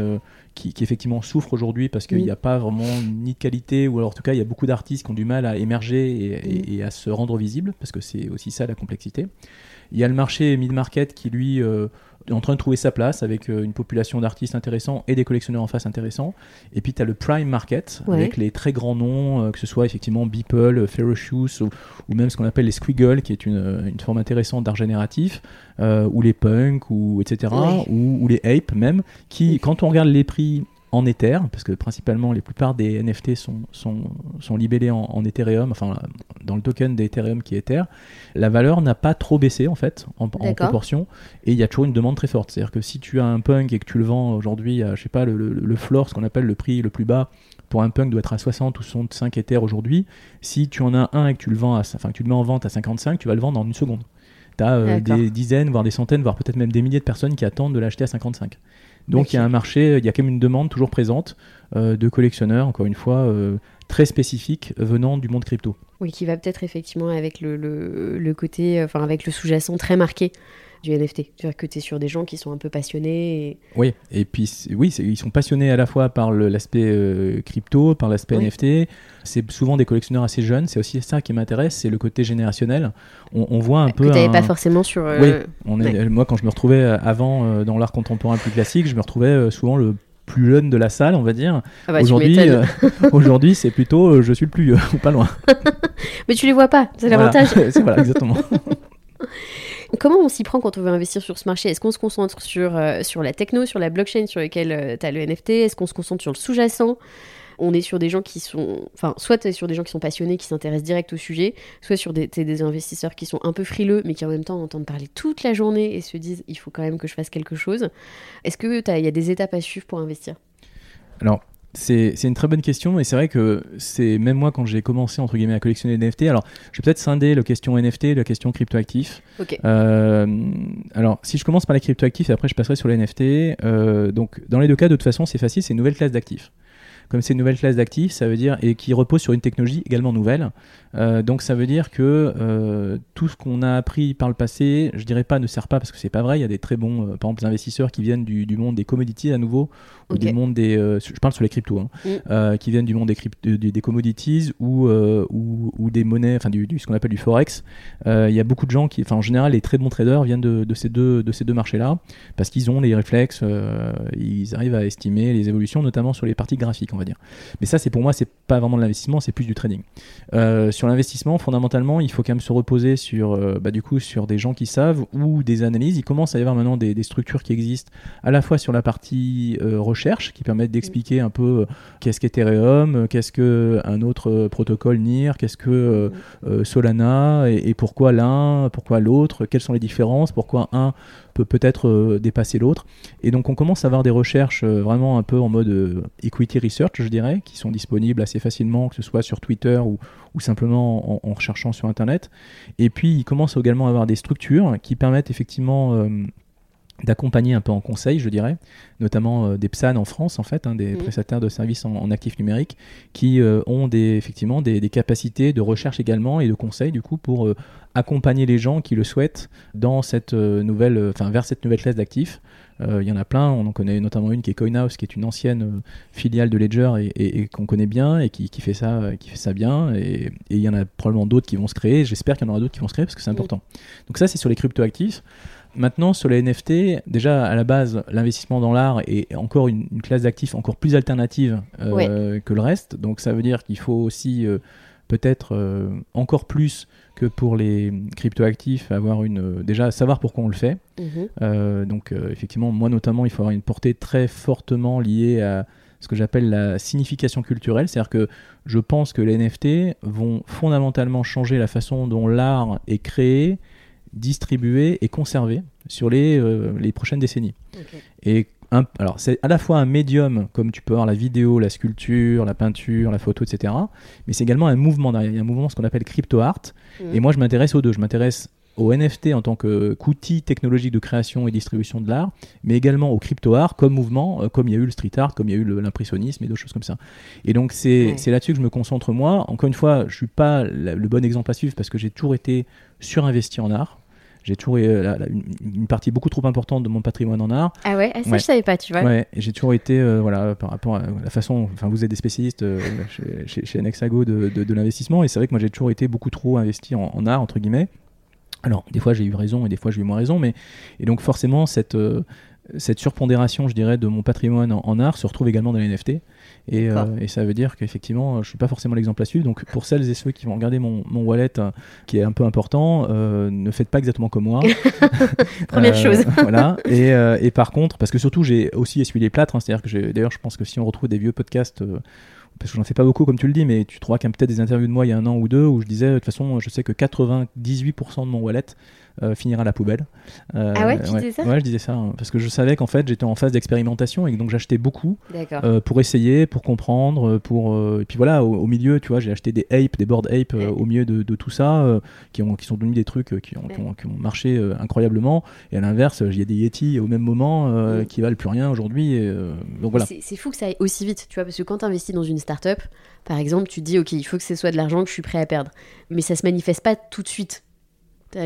qui, effectivement souffre aujourd'hui parce qu'il n'y a pas vraiment ni de qualité, ou alors en tout cas il y a beaucoup d'artistes qui ont du mal à émerger et, à se rendre visibles, parce que c'est aussi ça la complexité. Il y a le marché mid-market qui lui euh, est en train de trouver sa place avec euh, une population d'artistes intéressants et des collectionneurs en face intéressants. Et puis tu as le prime market avec les très grands noms, euh, que ce soit effectivement Beeple, Ferocious ou, ou, même ce qu'on appelle les Squiggle, qui est une, une forme intéressante d'art génératif, ou les Punk, ou, etc., ou, ou, les Ape même, qui, quand on regarde les prix en Ether, parce que principalement la plupart des NFT sont, sont, sont libellés en, Ethereum, enfin dans le token d'Ethereum qui est Ether, la valeur n'a pas trop baissé en fait, en, proportion, et il y a toujours une demande très forte. C'est-à-dire que si tu as un punk et que tu le vends aujourd'hui à, je sais pas, le, le, floor, ce qu'on appelle le prix le plus bas, pour un punk doit être à 60 ou 65 Ether aujourd'hui, si tu en as un et que tu le vends à, enfin que tu le mets en vente à 55, tu vas le vendre en une seconde. tu as D'accord. des dizaines, voire des centaines, voire peut-être même des milliers de personnes qui attendent de l'acheter à 55. Donc il y a un marché, il y a quand même une demande toujours présente euh, de collectionneurs, encore une fois, euh, très spécifiques venant du monde crypto. Oui, qui va peut-être effectivement avec le, le, le côté, euh, enfin avec le sous-jacent très marqué du NFT. C'est-à-dire que tu es sur des gens qui sont un peu passionnés. et- Oui, et puis oui, ils sont passionnés à la fois par l'aspect euh, crypto, par l'aspect Oui. NFT. C'est souvent des collectionneurs assez jeunes. C'est aussi ça qui m'intéresse, c'est le côté générationnel. On, on voit un peu. que tu n'avais un- pas forcément sur. euh, Oui, on est, ouais. moi quand je me retrouvais euh, avant euh, dans l'art contemporain plus classique, je me retrouvais euh, souvent le plus jeune de la salle, on va dire. Ah bah, aujourd'hui, euh, aujourd'hui, c'est plutôt euh, je suis le plus vieux ou pas loin. Mais tu les vois pas, c'est Voilà. l'avantage. c'est voilà, exactement. Comment on s'y prend quand on veut investir sur ce marché? Est-ce qu'on se concentre sur, euh, sur la techno, sur la blockchain sur laquelle tu as le NFT Est-ce qu'on se concentre sur le sous-jacent? On est sur des gens qui sont. Enfin, soit sur des gens qui sont passionnés, qui s'intéressent direct au sujet, soit sur des, des investisseurs qui sont un peu frileux, mais qui en même temps entendent parler toute la journée et se disent il faut quand même que je fasse quelque chose. Est-ce qu'il y a des étapes à suivre pour investir? C'est une très bonne question et c'est vrai que c'est même moi quand j'ai commencé entre guillemets à collectionner des NFT. Alors, je vais peut-être scinder la question NFT, et la question cryptoactif. Ok. Euh, alors, si je commence par les cryptoactifs et après je passerai sur les NFT. euh, donc, dans les deux cas, de toute façon, c'est facile, c'est une nouvelle classe d'actifs. Comme c'est une nouvelle classe d'actifs, ça veut dire et qui repose sur une technologie également nouvelle. Euh, donc, ça veut dire que euh, tout ce qu'on a appris par le passé, je dirais pas ne sert pas parce que c'est pas vrai. Il y a des très bons, euh, par exemple, investisseurs qui viennent du, du monde des commodities à nouveau ou du monde des. je parle sur les cryptos, hein, Mm. qui viennent du monde des, crypto, des, des commodities ou, ou, ou des monnaies, enfin du, du- ce qu'on appelle du forex. Il y a beaucoup de gens qui, enfin en général, les très bons traders viennent de, de ces deux, de ces deux marchés-là parce qu'ils ont les réflexes, ils arrivent à estimer les évolutions, notamment sur les parties graphiques, on va dire. Mais ça, c'est pour moi, c'est pas vraiment de l'investissement, c'est plus du trading. Euh, sur l'investissement, fondamentalement, il faut quand même se reposer sur, euh, bah, du coup, sur des gens qui savent ou des analyses. Il commence à y avoir maintenant des, structures qui existent à la fois sur la partie euh, recherche, qui permettent d'expliquer un peu qu'est-ce qu'Ethereum, qu'est-ce que un autre protocole NIR, qu'est-ce que Solana et pourquoi l'un, pourquoi l'autre, quelles sont les différences, pourquoi un peut peut-être euh, dépasser l'autre. Et donc on commence à avoir des recherches euh, vraiment un peu en mode euh, equity research, je dirais, qui sont disponibles assez facilement, que ce soit sur Twitter ou, simplement en, en recherchant sur Internet. Et puis il commence également à avoir des structures qui permettent effectivement d'accompagner un peu en conseil, je dirais, notamment euh, des PSAN en France, en fait, hein, des Mhm. prestataires de services en, en actifs numériques, qui euh, ont des, effectivement des, des capacités de recherche également et de conseil, du coup, pour euh, accompagner les gens qui le souhaitent dans cette nouvelle, enfin, vers cette nouvelle classe d'actifs. Il y en a plein, on en connaît notamment une qui est Coinhouse, qui est une ancienne filiale de Ledger et, et- et qu'on connaît bien et qui, qui fait ça, qui fait ça bien. Et il y en a probablement d'autres qui vont se créer. J'espère qu'il y en aura d'autres qui vont se créer parce que c'est Mhm. important. Donc ça, c'est sur les cryptoactifs. Maintenant, sur les NFT, déjà à la base, l'investissement dans l'art est encore une, une classe d'actifs encore plus alternative euh, que le reste. Donc ça veut dire qu'il faut aussi euh, peut-être euh, encore plus que pour les cryptoactifs avoir une déjà savoir pourquoi on le fait. Mhm. Donc effectivement, moi notamment, il faut avoir une portée très fortement liée à ce que j'appelle la signification culturelle, c'est-à-dire que je pense que les NFT vont fondamentalement changer la façon dont l'art est créé, distribué et conservé sur les, euh, les prochaines décennies. Et un- alors c'est à la fois un médium, comme tu peux avoir la vidéo, la sculpture, la peinture, la photo, etc. Mais c'est également un mouvement derrière. Il y a un mouvement, ce qu'on appelle crypto art. Mhm. Et moi, je m'intéresse aux deux. Je m'intéresse au NFT en tant que- qu'outil technologique de création et distribution de l'art, mais également au crypto art comme mouvement, euh, comme il y a eu le street art, comme il y a eu l'impressionnisme et d'autres choses comme ça. Et donc c'est Ouais. là-dessus que je me concentre moi. Encore une fois, je suis pas la- le bon exemple à suivre parce que j'ai toujours été surinvesti en art. J'ai toujours euh, la- la- une, une partie beaucoup trop importante de mon patrimoine en art. Ah ouais, ah, ça Ouais. je savais pas, tu vois. Ouais, j'ai toujours été, euh, voilà, par rapport à la façon, enfin, vous êtes des spécialistes euh, chez, chez, chez Anexago de, de, de l'investissement, et c'est vrai que moi j'ai toujours été beaucoup trop investi en, en art, entre guillemets. Alors, des fois j'ai eu raison et des fois j'ai eu moins raison, mais, et donc forcément, cette, euh, cette surpondération, je dirais, de mon patrimoine en, en art se retrouve également dans les NFT. Et, euh, et ça veut dire qu'effectivement, je suis pas forcément l'exemple à suivre. Donc, pour celles et ceux qui vont regarder mon, mon wallet, euh, qui est un peu important, euh, ne faites pas exactement comme moi. Première chose. voilà. Et, et par contre, parce que surtout, j'ai aussi essuyé les plâtres. hein, C'est-à-dire que d'ailleurs, je pense que si on retrouve des vieux podcasts, parce que j'en fais pas beaucoup comme tu le dis, mais tu trouveras qu'il y a peut-être des interviews de moi il y a un an ou deux où je disais, de toute façon, je sais que 98% de mon wallet euh, finira à la poubelle. Euh, ah ouais, tu disais ça Ouais, je disais ça hein, parce que je savais qu'en fait j'étais en phase d'expérimentation et donc j'achetais beaucoup pour essayer, pour comprendre, pour et puis voilà au, milieu, tu vois, j'ai acheté des apes, des board apes au milieu de, tout ça qui ont qui sont devenus des trucs qui ont, qui ont, marché incroyablement et à l'inverse, il y a des Yeti au même moment mm. qui valent plus rien aujourd'hui. donc voilà. C'est fou que ça aille aussi vite, tu vois, parce que quand tu investis dans une startup, par exemple, tu dis ok, il faut que ce soit de l'argent que je suis prêt à perdre, mais ça se manifeste pas tout de suite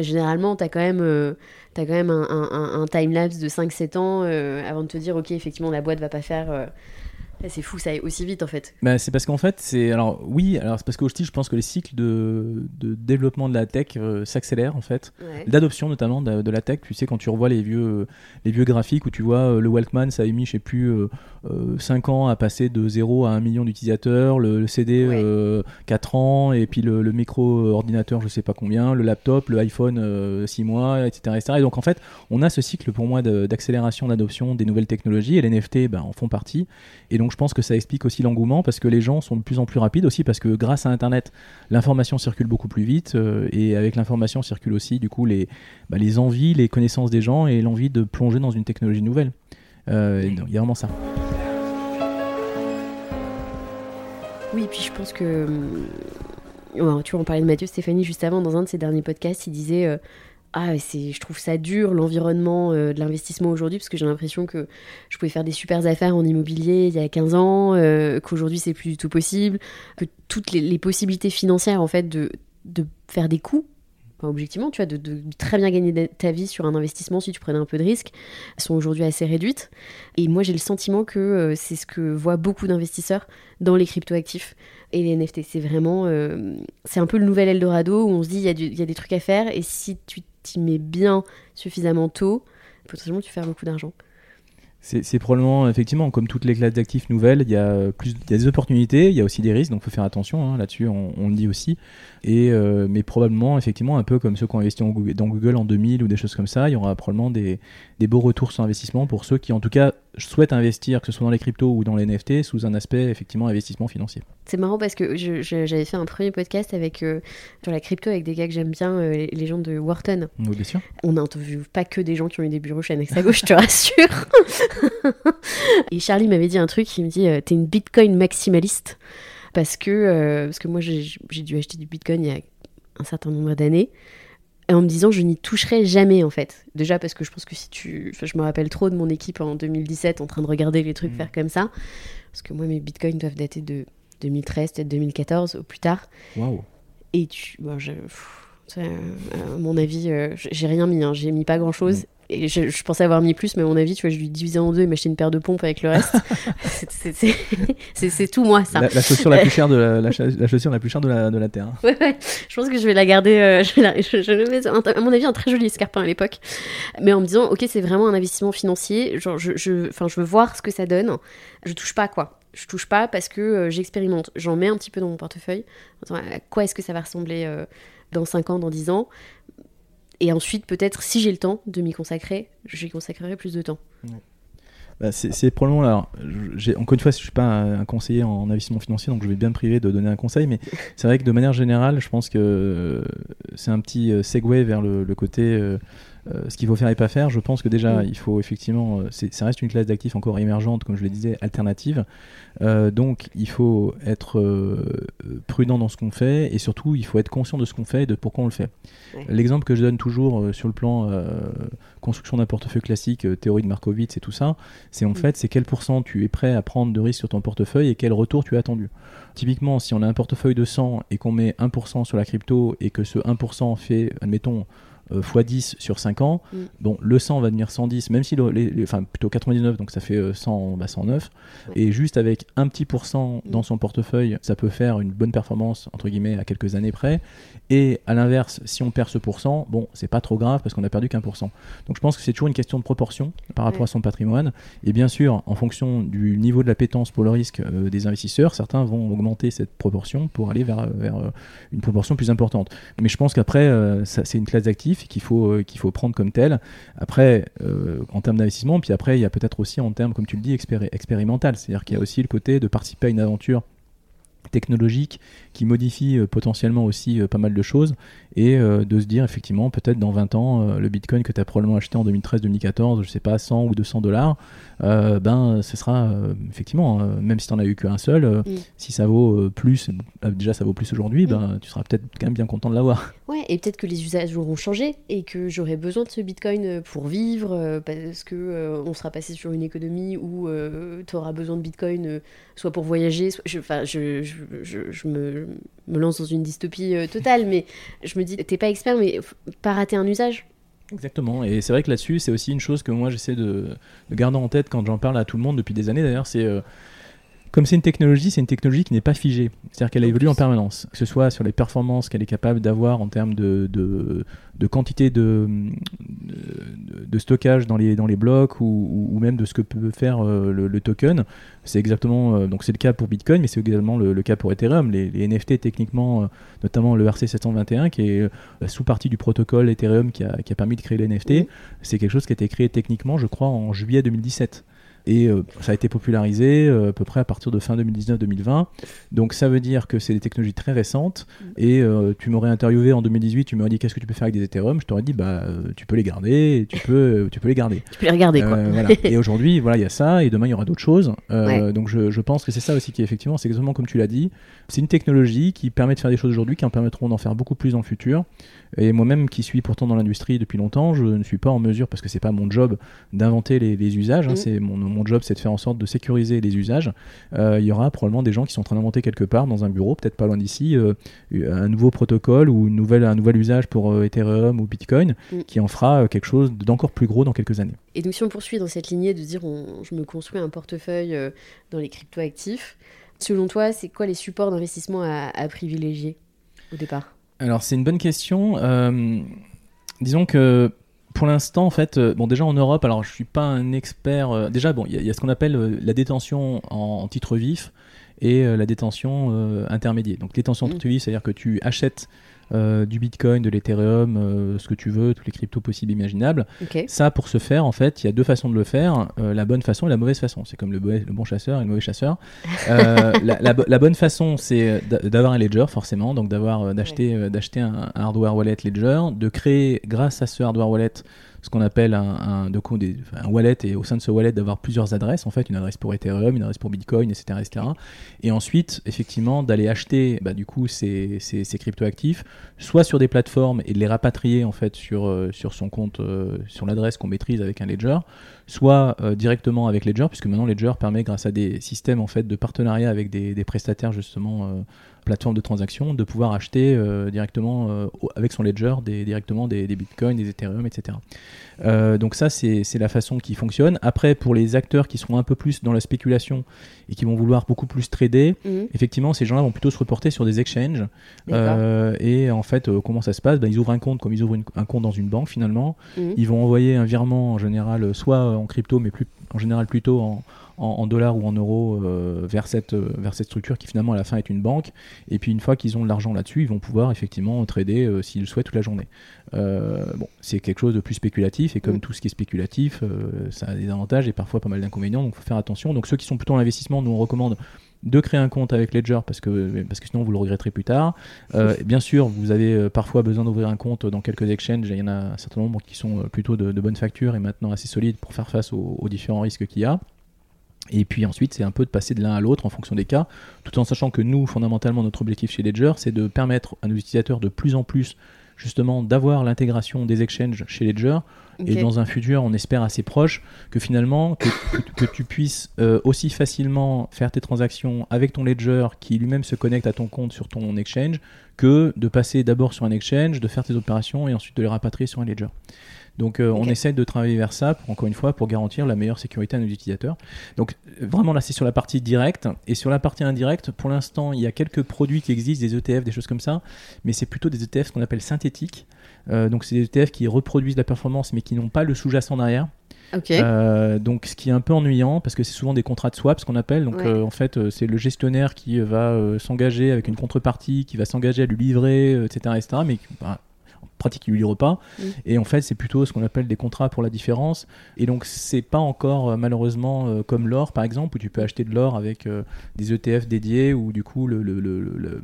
généralement, tu as quand même, euh, quand même un, un, un time-lapse de 5-7 ans euh, avant de te dire, ok, effectivement, la boîte va pas faire euh, c'est fou, ça aille aussi vite en fait. Bah, c'est parce qu'en fait, c'est alors oui, alors c'est parce qu'aussi je pense que les cycles de, de développement de la tech euh, s'accélèrent en fait, d'adoption notamment de, la tech. Tu sais quand tu revois les vieux les vieux graphiques où tu vois euh, le Walkman, ça a mis je sais plus 5 euh, ans à passer de 0 à 1 million d'utilisateurs, le, CD 4 ans et puis le, micro ordinateur je sais pas combien, le laptop, le iPhone 6 mois, etc., etc. Et donc en fait, on a ce cycle pour moi d'accélération d'adoption des nouvelles technologies et les NFT ben, en font partie. Et donc je pense que ça explique aussi l'engouement parce que les gens sont de plus en plus rapides aussi parce que grâce à Internet, l'information circule beaucoup plus vite euh, et avec l'information circule aussi du coup les, bah, les envies, les connaissances des gens et l'envie de plonger dans une technologie nouvelle. Euh, il y a vraiment ça. Oui, puis je pense que. Hum, tu vois, on parlait de Mathieu Stéphanie juste avant, dans un de ses derniers podcasts, il disait euh, ah, je trouve ça dur l'environnement euh, de l'investissement aujourd'hui parce que j'ai l'impression que je pouvais faire des super affaires en immobilier il y a 15 ans, euh, qu'aujourd'hui c'est plus du tout possible, que toutes les, possibilités financières en fait de, de faire des coups, objectivement, tu vois, de, de, très bien gagner ta vie sur un investissement si tu prenais un peu de risque, sont aujourd'hui assez réduites. Et moi j'ai le sentiment que euh, c'est ce que voient beaucoup d'investisseurs dans les cryptoactifs et les NFT. C'est vraiment, c'est un peu le nouvel Eldorado où on se dit il y, y, a des trucs à faire et si tu t'y mets bien suffisamment tôt, potentiellement tu fais beaucoup d'argent. C'est probablement, effectivement, comme toutes les classes d'actifs nouvelles, il y, a plus, il y a des opportunités, il y a aussi des risques, donc il faut faire attention hein, là-dessus, on, on, le dit aussi. Et, euh, mais probablement, effectivement, un peu comme ceux qui ont investi dans Google en 2000 ou des choses comme ça, il y aura probablement des, des beaux retours sur investissement pour ceux qui, en tout cas, souhaitent investir, que ce soit dans les cryptos ou dans les NFT, sous un aspect effectivement investissement financier. C'est marrant parce que j'avais fait un premier podcast avec, euh, sur la crypto avec des gars que j'aime bien, euh, les gens de Wharton. Oui, bien sûr. On n'interviewe pas que des gens qui ont eu des bureaux chez Anex à gauche, je te rassure. Et Charlie m'avait dit un truc, il me dit T'es une Bitcoin maximaliste. Parce que, parce que moi, j'ai dû acheter du Bitcoin il y a un certain nombre d'années en me disant je n'y toucherai jamais en fait. Déjà parce que je pense que si tu... Enfin, je me rappelle trop de mon équipe en 2017 en train de regarder les trucs mm. faire comme ça. Parce que moi mes bitcoins doivent dater de 2013, peut-être 2014 ou plus tard. Waouh. Et tu... Bon, je... à mon avis, euh, j'ai rien mis, hein. j'ai mis pas grand chose. Mm et je, pensais avoir mis plus, mais à mon avis, tu vois, je lui divisais en deux et m'acheter une paire de pompes avec le reste. c'est tout moi, ça. La, chaussure la plus chère de la, la, chaussure la plus chère de la, de la terre. Ouais, ouais. Je pense que je vais la garder. Euh, je, la, je, à mon avis, un très joli escarpin à l'époque. Mais en me disant, ok, c'est vraiment un investissement financier. Genre, je, je, je veux voir ce que ça donne. Je touche pas, quoi je touche pas parce que euh, j'expérimente. J'en mets un petit peu dans mon portefeuille. à quoi est-ce que ça va ressembler euh, dans 5 ans, dans 10 ans? Et ensuite, peut-être, si j'ai le temps de m'y consacrer, j'y consacrerai plus de temps. Bah, c'est probablement là. Encore une fois, je ne suis pas un, conseiller en investissement financier, donc je vais bien me priver de donner un conseil, mais c'est vrai que de manière générale, je pense que c'est un petit euh, segue vers le, côté euh, euh, ce qu'il faut faire et pas faire, je pense que déjà, il faut effectivement, euh, ça reste une classe d'actifs encore émergente, comme je le disais, alternative. Euh, donc, il faut être prudent dans ce qu'on fait et surtout, il faut être conscient de ce qu'on fait et de pourquoi on le fait. L'exemple que je donne toujours sur le plan construction d'un portefeuille classique, théorie de Markowitz et tout ça, c'est en fait, c'est quel pourcent tu es prêt à prendre de risque sur ton portefeuille et quel retour tu as attendu. Typiquement, si on a un portefeuille de 100 et qu'on met 1% sur la crypto et que ce 1% fait, admettons, x10 sur 5 ans, mm. bon, le 100 va devenir 110, même si, les, enfin plutôt 99, donc ça fait 100, bah 109. Et juste avec un petit pourcent dans mm. son portefeuille, ça peut faire une bonne performance, entre guillemets, à quelques années près. Et à l'inverse, si on perd ce pourcent, bon, c'est pas trop grave parce qu'on a perdu qu'un pourcent. Donc je pense que c'est toujours une question de proportion par rapport à son patrimoine. Et bien sûr, en fonction du niveau de la pétence pour le risque euh, des investisseurs, certains vont augmenter cette proportion pour aller vers, vers euh, une proportion plus importante. Mais je pense qu'après, euh, c'est une classe d'actifs qu'il faut, qu'il faut prendre comme telle. Après, en termes d'investissement, puis après, il y a peut-être aussi en termes, comme tu le dis, expérimental. C'est-à-dire qu'il y a aussi le côté de participer à une aventure technologique qui modifie euh, potentiellement aussi euh, pas mal de choses et euh, de se dire effectivement peut-être dans 20 ans le bitcoin que tu as probablement acheté en 2013-2014 je sais pas 100 ou 200 dollars ben ce sera effectivement même si tu n'en as eu qu'un seul mm. si ça vaut plus déjà ça vaut plus aujourd'hui mm. ben tu seras peut-être quand même bien content de l'avoir ouais et peut-être que les usages auront changé et que j'aurai besoin de ce bitcoin pour vivre parce que on sera passé sur une économie où tu auras besoin de bitcoin soit pour voyager soit, enfin je, je, je me me, lance dans une dystopie euh, totale, mais je me dis, t'es pas expert, mais pas rater un usage. Exactement, et c'est vrai que là-dessus, c'est aussi une chose que moi j'essaie de, garder en tête quand j'en parle à tout le monde depuis des années d'ailleurs, c'est euh, comme c'est une technologie, c'est une technologie qui n'est pas figée. C'est-à-dire qu'elle évolue en permanence. Que ce soit sur les performances qu'elle est capable d'avoir en termes de, de, quantité de, de, stockage dans les, dans les blocs ou, ou, même de ce que peut faire euh, le, token. C'est exactement, euh, donc c'est le cas pour Bitcoin, mais c'est également le, cas pour Ethereum. Les, NFT, techniquement, euh, notamment le RC721, qui est la sous-partie du protocole Ethereum qui a, qui a permis de créer les NFT, c'est quelque chose qui a été créé techniquement, je crois, en juillet 2017 et euh, ça a été popularisé euh, à peu près à partir de fin 2019-2020. Donc ça veut dire que c'est des technologies très récentes mm. et euh, tu m'aurais interviewé en 2018, tu m'aurais dit qu'est-ce que tu peux faire avec des Ethereum, je t'aurais dit bah tu peux les garder, tu peux tu peux les garder. Tu peux les regarder quoi. et aujourd'hui voilà il y a ça et demain il y aura d'autres choses. Donc je, je, pense que c'est ça aussi qui est effectivement c'est exactement comme tu l'as dit, c'est une technologie qui permet de faire des choses aujourd'hui qui en permettront d'en faire beaucoup plus dans le futur. Et moi-même, qui suis pourtant dans l'industrie depuis longtemps, je ne suis pas en mesure, parce que c'est pas mon job d'inventer les, usages. Hein, mm. c'est mon, mon, job, c'est de faire en sorte de sécuriser les usages. Euh, il y aura probablement des gens qui sont en train d'inventer quelque part dans un bureau, peut-être pas loin d'ici, euh, un nouveau protocole ou une nouvelle, un nouvel usage pour euh, Ethereum ou Bitcoin, mm. qui en fera quelque chose d'encore plus gros dans quelques années. Et donc, si on poursuit dans cette lignée de dire, je me construis un portefeuille dans les cryptoactifs, selon toi, c'est quoi les supports d'investissement à privilégier au départ? Alors c'est une bonne question. Euh, disons que pour l'instant, en fait, euh, bon, déjà en Europe, alors je suis pas un expert. Euh, déjà, bon, il y, a ce qu'on appelle la détention en, titre vif et la détention intermédiaire. Donc, détention en mmh. titre vif, c'est-à-dire que tu achètes euh, du Bitcoin, de l'Ethereum, euh, ce que tu veux, tous les cryptos possibles imaginables. Ça, pour ce faire, en fait, il y a deux façons de le faire euh, la bonne façon et la mauvaise façon. C'est comme le, le, bon chasseur et le mauvais chasseur. la, bonne façon, c'est d'avoir un ledger, forcément, donc d'avoir d'acheter d'acheter un, un, hardware wallet ledger, de créer grâce à ce hardware wallet ce qu'on appelle un, des, un wallet et au sein de ce wallet d'avoir plusieurs adresses, en fait, une adresse pour Ethereum, une adresse pour Bitcoin, etc. etc. Et ensuite, effectivement, d'aller acheter bah, du coup ces, ces, ces cryptoactifs, soit sur des plateformes et de les rapatrier en fait sur, euh, sur son compte, euh, sur l'adresse qu'on maîtrise avec un ledger, soit euh, directement avec Ledger, puisque maintenant Ledger permet, grâce à des systèmes en fait de partenariat avec des, des prestataires justement plateforme de transaction de pouvoir acheter euh, directement euh, avec son ledger des, directement des, bitcoins, des ethereum, etc. Euh, donc ça, c'est la façon qui fonctionne. Après, pour les acteurs qui seront un peu plus dans la spéculation et qui vont vouloir beaucoup plus trader, mhm. effectivement, ces gens-là vont plutôt se reporter sur des exchanges. et en fait, comment ça se passe? Ben, Ils ouvrent un compte comme ils ouvrent un compte dans une banque finalement. Mhm. Ils vont envoyer un virement en général, soit en crypto, mais plus, en général plutôt en, en, dollars ou en euros euh, vers, cette, euh, vers cette structure qui finalement à la fin est une banque. Et puis une fois qu'ils ont de l'argent là-dessus, ils vont pouvoir effectivement trader euh, s'ils le souhaitent toute la journée. bon, c'est quelque chose de plus spéculatif et comme mm. tout ce qui est spéculatif, ça a des avantages et parfois pas mal d'inconvénients, donc il faut faire attention. Donc ceux qui sont plutôt en investissement, nous on recommande de créer un compte avec Ledger parce que, parce que sinon vous le regretterez plus tard. bien sûr, vous avez parfois besoin d'ouvrir un compte dans quelques exchanges. Il y en a un certain nombre qui sont plutôt de, bonne facture et maintenant assez solides pour faire face aux différents risques qu'il y a. Et puis ensuite, c'est un peu de passer de l'un à l'autre en fonction des cas, tout en sachant que nous, fondamentalement, notre objectif chez Ledger, c'est de permettre à nos utilisateurs de plus en plus, justement, d'avoir l'intégration des exchanges chez Ledger. Et dans un futur, on espère assez proche, que finalement, que, tu puisses euh, aussi facilement faire tes transactions avec ton Ledger qui lui-même se connecte à ton compte sur ton exchange, que de passer d'abord sur un exchange, de faire tes opérations et ensuite de les rapatrier sur un Ledger. Donc euh, on essaie de travailler vers ça, pour, encore une fois, pour garantir la meilleure sécurité à nos utilisateurs. Donc vraiment là, c'est sur la partie directe. Et sur la partie indirecte, pour l'instant, il y a quelques produits qui existent, des ETF, des choses comme ça, mais c'est plutôt des ETF qu'on appelle synthétiques. Euh, donc c'est des ETF qui reproduisent la performance, mais qui n'ont pas le sous-jacent derrière. Euh, donc ce qui est un peu ennuyant parce que c'est souvent des contrats de swap ce qu'on appelle donc en fait c'est le gestionnaire qui va s'engager avec une contrepartie qui va s'engager à lui livrer etc etc mais bah, pratique, ils ne liront pas. Oui. Et en fait, c'est plutôt ce qu'on appelle des contrats pour la différence. Et donc, c'est pas encore euh, malheureusement euh, comme l'or, par exemple, où tu peux acheter de l'or avec euh, des ETF dédiés, où du coup, le, le- le- le- le-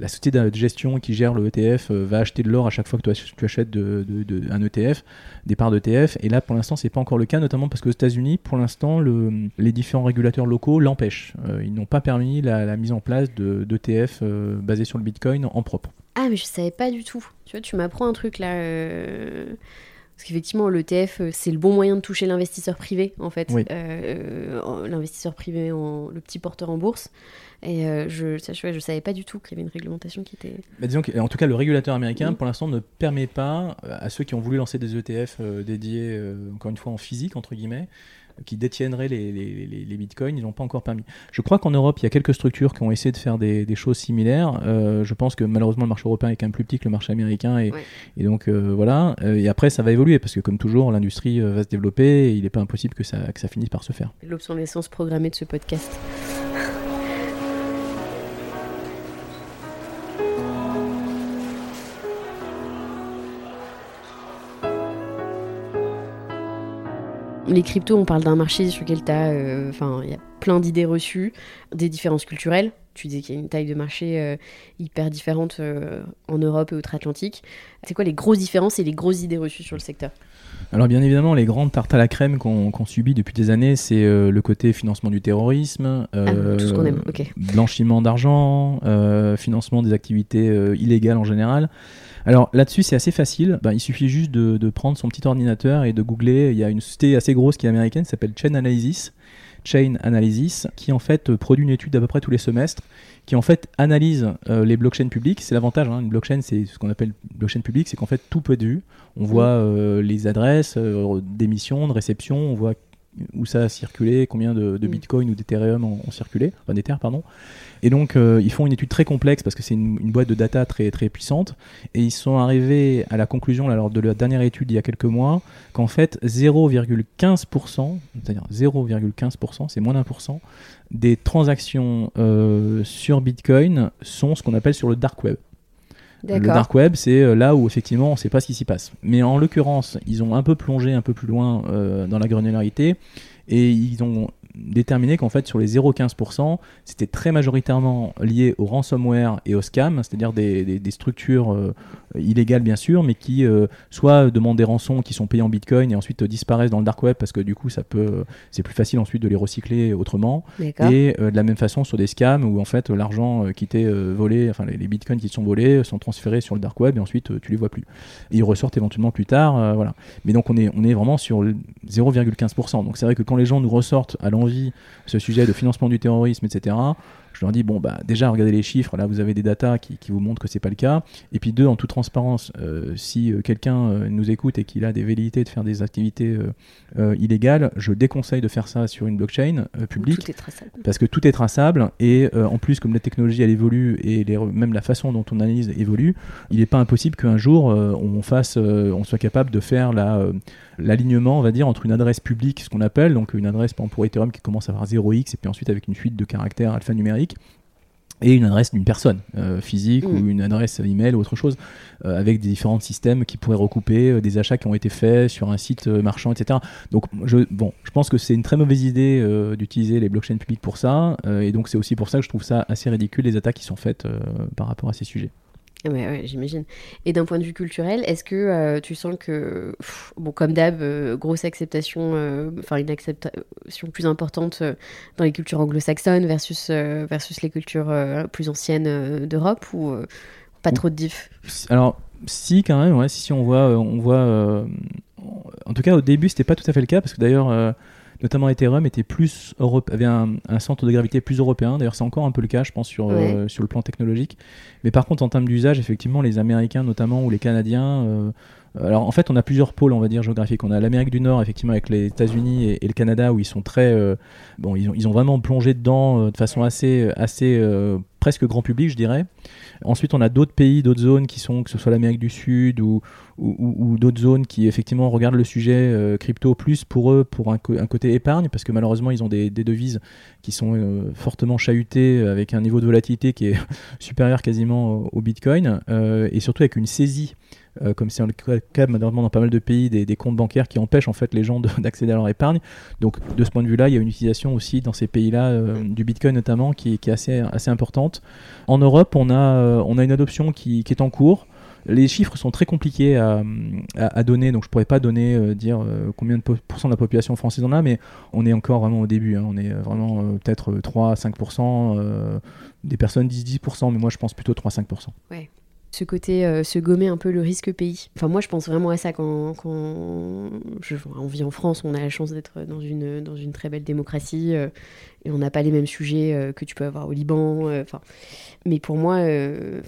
la société de gestion qui gère le ETF va acheter de l'or à chaque fois que tu ach- tu achètes de, de- de- un ETF, des parts d'ETF. Et là, pour l'instant, c'est pas encore le cas, notamment parce qu'aux États-Unis, pour l'instant, le- les différents régulateurs locaux l'empêchent. Ils n'ont pas permis la, la mise en place de- d'ETF basés sur le Bitcoin en propre. Ah, mais je savais pas du tout. Tu vois, tu m'apprends un truc là. euh, Parce qu'effectivement, l'ETF, euh, c'est le bon moyen de toucher l'investisseur privé, en fait. Oui. Euh, l'investisseur privé, en... le petit porteur en bourse. Et euh, je, ça, je, je savais pas du tout qu'il y avait une réglementation qui était. Bah, disons que, en tout cas, le régulateur américain, Oui. pour l'instant, ne permet pas à ceux qui ont voulu lancer des ETF euh, dédiés, encore une fois, en physique, entre guillemets, qui détiendraient les, les- les- les bitcoins, ils n'ont pas encore permis. Je crois qu'en Europe, il y a quelques structures qui ont essayé de faire des, des choses similaires. Euh, je pense que malheureusement, le marché européen est quand même plus petit que le marché américain. Et, Ouais. et donc, euh, voilà. Euh, et après, ça va évoluer, parce que comme toujours, l'industrie va se développer et il n'est pas impossible que ça, que ça finisse par se faire. L'obsolescence programmée de ce podcast. Les cryptos, on parle d'un marché sur lequel tu as, enfin, il y a plein d'idées reçues, des différences culturelles. Tu disais qu'il y a une taille de marché euh, hyper différente euh, en Europe et outre-Atlantique. C'est quoi les grosses différences et les grosses idées reçues sur le secteur? Alors bien évidemment, les grandes tartes à la crème qu'on subit depuis des années, c'est euh, le côté financement du terrorisme, euh, Ah, tout aime, blanchiment d'argent, euh, financement des activités euh, illégales en général. Alors là-dessus, c'est assez facile. Ben, il suffit juste de, de prendre son petit ordinateur et de googler. Il y a une société assez grosse qui est américaine, qui s'appelle Chain Analysis. Chain Analysis, qui en fait produit une étude d'à peu près tous les semestres, qui en fait analyse euh, les blockchains publiques. C'est l'avantage, hein, une blockchain, c'est ce qu'on appelle blockchain publique, c'est qu'en fait tout peut être vu. On voit euh, les adresses euh, d'émission, de réception, on voit où ça a circulé, combien de, de Mm. bitcoin ou d'Ethereum ont, ont circulé, enfin d'Ether, pardon. Et donc, euh, ils font une étude très complexe parce que c'est une, une boîte de data très, très puissante. Et ils sont arrivés à la conclusion, là, lors de la dernière étude il y a quelques mois, qu'en fait, 0,15%, c'est-à-dire 0,15%, c'est moins d'un pour cent, des transactions euh, sur Bitcoin sont ce qu'on appelle sur le dark web. Le dark web, c'est euh, là où effectivement on ne sait pas ce qui s'y passe. Mais en l'occurrence, ils ont un peu plongé un peu plus loin euh, dans la granularité et ils ont déterminé qu'en fait sur les 0,15%, c'était très majoritairement lié au ransomware et au scam, c'est-à-dire des, des- des structures euh, illégales bien sûr, mais qui euh, soit demandent des rançons qui sont payés en bitcoin et ensuite euh, disparaissent dans le dark web parce que du coup ça peut, c'est plus facile ensuite de les recycler autrement. Et euh, de la même façon sur des scams où en fait euh, l'argent euh, qui était euh, volé, enfin les, les bitcoins qui sont volés euh, sont transférés sur le dark web et ensuite euh, tu les vois plus. Et ils ressortent éventuellement plus tard, euh, voilà. Mais donc on est, on est vraiment sur le 0,15%. Donc c'est vrai que quand les gens nous ressortent à l'envie ce sujet de financement du terrorisme, etc. Je leur dis bon bah déjà regardez les chiffres, là vous avez des datas qui, qui vous montrent que c'est pas le cas. Et puis deux en toute transparence, euh, si euh, quelqu'un euh, nous écoute et qu'il a des velléités de faire des activités euh, illégales, je déconseille de faire ça sur une blockchain publique Tout est traçable. parce que tout est traçable et en plus comme la technologie elle évolue et les même la façon dont on analyse évolue, il n'est pas impossible qu'un jour on fasse, on soit capable de faire la, l'alignement, on va dire, entre une adresse publique, ce qu'on appelle donc une adresse pour Ethereum qui commence à avoir 0x et puis ensuite avec une suite de caractères alphanumériques et une adresse d'une personne euh, physique Mm. ou une adresse email ou autre chose euh, avec des différents systèmes qui pourraient recouper euh, des achats qui ont été faits sur un site marchand etc donc je, bon, je pense que c'est une très mauvaise idée d'utiliser les blockchains publiques pour ça et donc c'est aussi pour ça que je trouve ça assez ridicule les attaques qui sont faites par rapport à ces sujets Ouais, j'imagine. Et d'un point de vue culturel, est-ce que euh, tu sens que, bon, comme d'hab, euh, grosse acceptation, euh, enfin une acceptation plus importante dans les cultures anglo-saxonnes versus, versus les cultures plus anciennes d'Europe ou pas trop de diff? Alors, si, quand même, si, si on voit, on voit en tout cas, au début, c'était pas tout à fait le cas, parce que d'ailleurs, notamment Ethereum était plus Europe, avait un, un centre de gravité plus européen. D'ailleurs, c'est encore un peu le cas, je pense, sur, euh, sur le plan technologique. Mais par contre, en termes d'usage, effectivement, les Américains, notamment, ou les Canadiens. euh, alors en fait, on a plusieurs pôles, on va dire géographiques. On a l'Amérique du Nord, effectivement, avec les États-Unis et, et le Canada, où ils sont très, euh, bon, ils ont, ils ont vraiment plongé dedans euh, de façon assez, assez euh, presque grand public, je dirais. Ensuite, on a d'autres pays, d'autres zones qui sont, que ce soit l'Amérique du Sud ou, ou, d'autres zones qui effectivement regardent le sujet euh, crypto plus pour eux, pour un, côté épargne, parce que malheureusement, ils ont des, devises qui sont euh, fortement chahutées euh, avec un niveau de volatilité qui est supérieur quasiment au, Bitcoin, et surtout avec une saisie comme c'est le cas malheureusement dans pas mal de pays, des, comptes bancaires qui empêchent en fait les gens d'accéder à leur épargne. Donc de ce point de vue-là, il y a une utilisation aussi dans ces pays-là du Bitcoin notamment qui, est assez, importante. En Europe, on a, a une adoption qui, est en cours. Les chiffres sont très compliqués à, donner, donc je pourrais pas donner, euh, dire euh, combien de pourcents de la population française en a, mais on est encore vraiment au début. Hein. on est vraiment euh, peut-être 3 à 5%. des personnes disent 10%, mais moi je pense plutôt 3 à 5%. Ouais ce côté euh, se gommer un peu le risque pays. Enfin moi je pense vraiment à ça quand, quand on vit en France, on a la chance d'être dans une, dans une très belle démocratie euh, et on n'a pas les mêmes sujets euh, que tu peux avoir au Liban. Mais pour moi,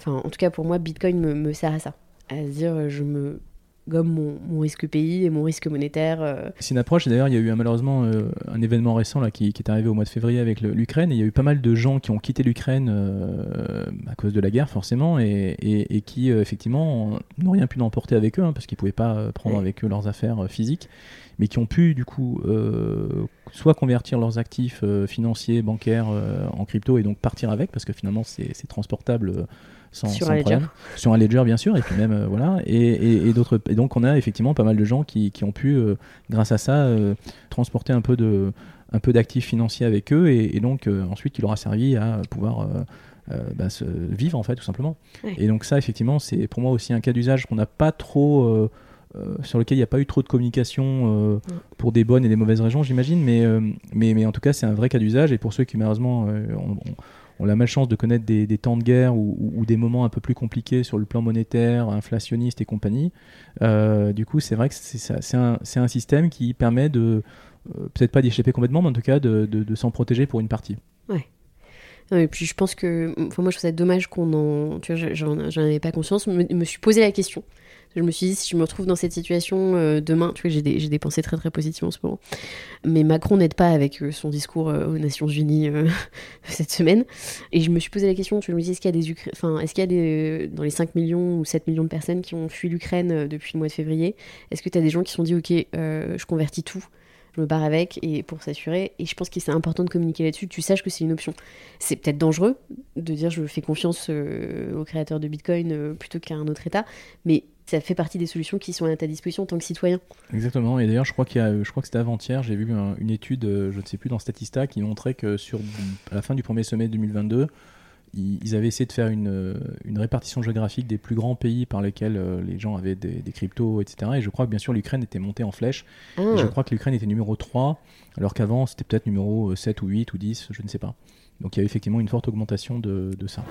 en tout cas pour moi, Bitcoin me, me sert à ça, à se dire je me gomme mon, risque pays et mon risque monétaire. Euh. C'est une approche, et d'ailleurs, il y a eu malheureusement euh, un événement récent là, qui, est arrivé au mois de février avec l'Ukraine, et il y a eu pas mal de gens qui ont quitté l'Ukraine euh, à cause de la guerre, forcément, et, et, qui, effectivement, n'ont rien pu emporter avec eux, hein, parce qu'ils ne pouvaient pas prendre avec eux leurs affaires physiques, mais qui ont pu, du coup, soit convertir leurs actifs financiers, bancaires en crypto, et donc partir avec, parce que finalement, c'est transportable sur un problème. Sur un ledger, bien sûr, et puis même, euh, voilà. Et, et, d'autres, et donc, on a effectivement pas mal de gens qui, qui ont pu, euh, grâce à ça, euh, transporter un peu de un peu d'actifs financiers avec eux. Et, donc ensuite il aura servi à pouvoir bah, se vivre en fait tout simplement. Et donc ça effectivement c'est pour moi aussi un cas d'usage qu'on n'a pas trop sur lequel il n'y a pas eu trop de communication pour des bonnes et des mauvaises raisons j'imagine. Mais, mais, mais en tout cas c'est un vrai cas d'usage. Et pour ceux qui malheureusement ont, on a malchance de connaître des, temps de guerre ou, des moments un peu plus compliqués sur le plan monétaire, inflationniste et compagnie. Euh, du coup, c'est vrai que c'est un, système qui permet de, euh, peut-être pas d'échapper complètement, mais en tout cas de, s'en protéger pour une partie. Ouais. et puis je pense que, enfin, moi je trouve ça dommage qu'on en, tu vois, j'en avais pas conscience, je me suis posé la question je me suis dit, si je me retrouve dans cette situation euh, demain, tu vois, j'ai des, des, pensées très très positives en ce moment. Mais Macron n'aide pas avec euh, son discours euh, aux Nations Unies cette semaine. Et je me suis posé la question, tu me dis, est-ce qu'il y a des enfin, est-ce qu'il y a des, dans les 5 millions ou 7 millions de personnes qui ont fui l'Ukraine depuis le mois de février, est-ce que tu as des gens qui se sont dit, ok, je convertis tout je me barre avec et pour s'assurer? Et je pense que c'est important de communiquer là-dessus, tu saches que c'est une option. C'est peut-être dangereux de dire je fais confiance au créateur de Bitcoin plutôt qu'à un autre État, mais ça fait partie des solutions qui sont à ta disposition en tant que citoyen. Exactement. Et d'ailleurs, je crois qu'il y je crois que c'était avant-hier, j'ai vu une étude, euh, je ne sais plus dans Statista, qui montrait que sur à la fin du premier semestre 2022, ils, avaient essayé de faire une, euh, une, répartition géographique des plus grands pays par lesquels euh, les gens avaient des, cryptos, etc. Et je crois que bien sûr l'Ukraine était montée en flèche. Ah. je crois que l'Ukraine était numéro 3, alors qu'avant c'était peut-être numéro 7 ou 8 ou 10, je ne sais pas. Donc il y a effectivement une forte augmentation de, de ça.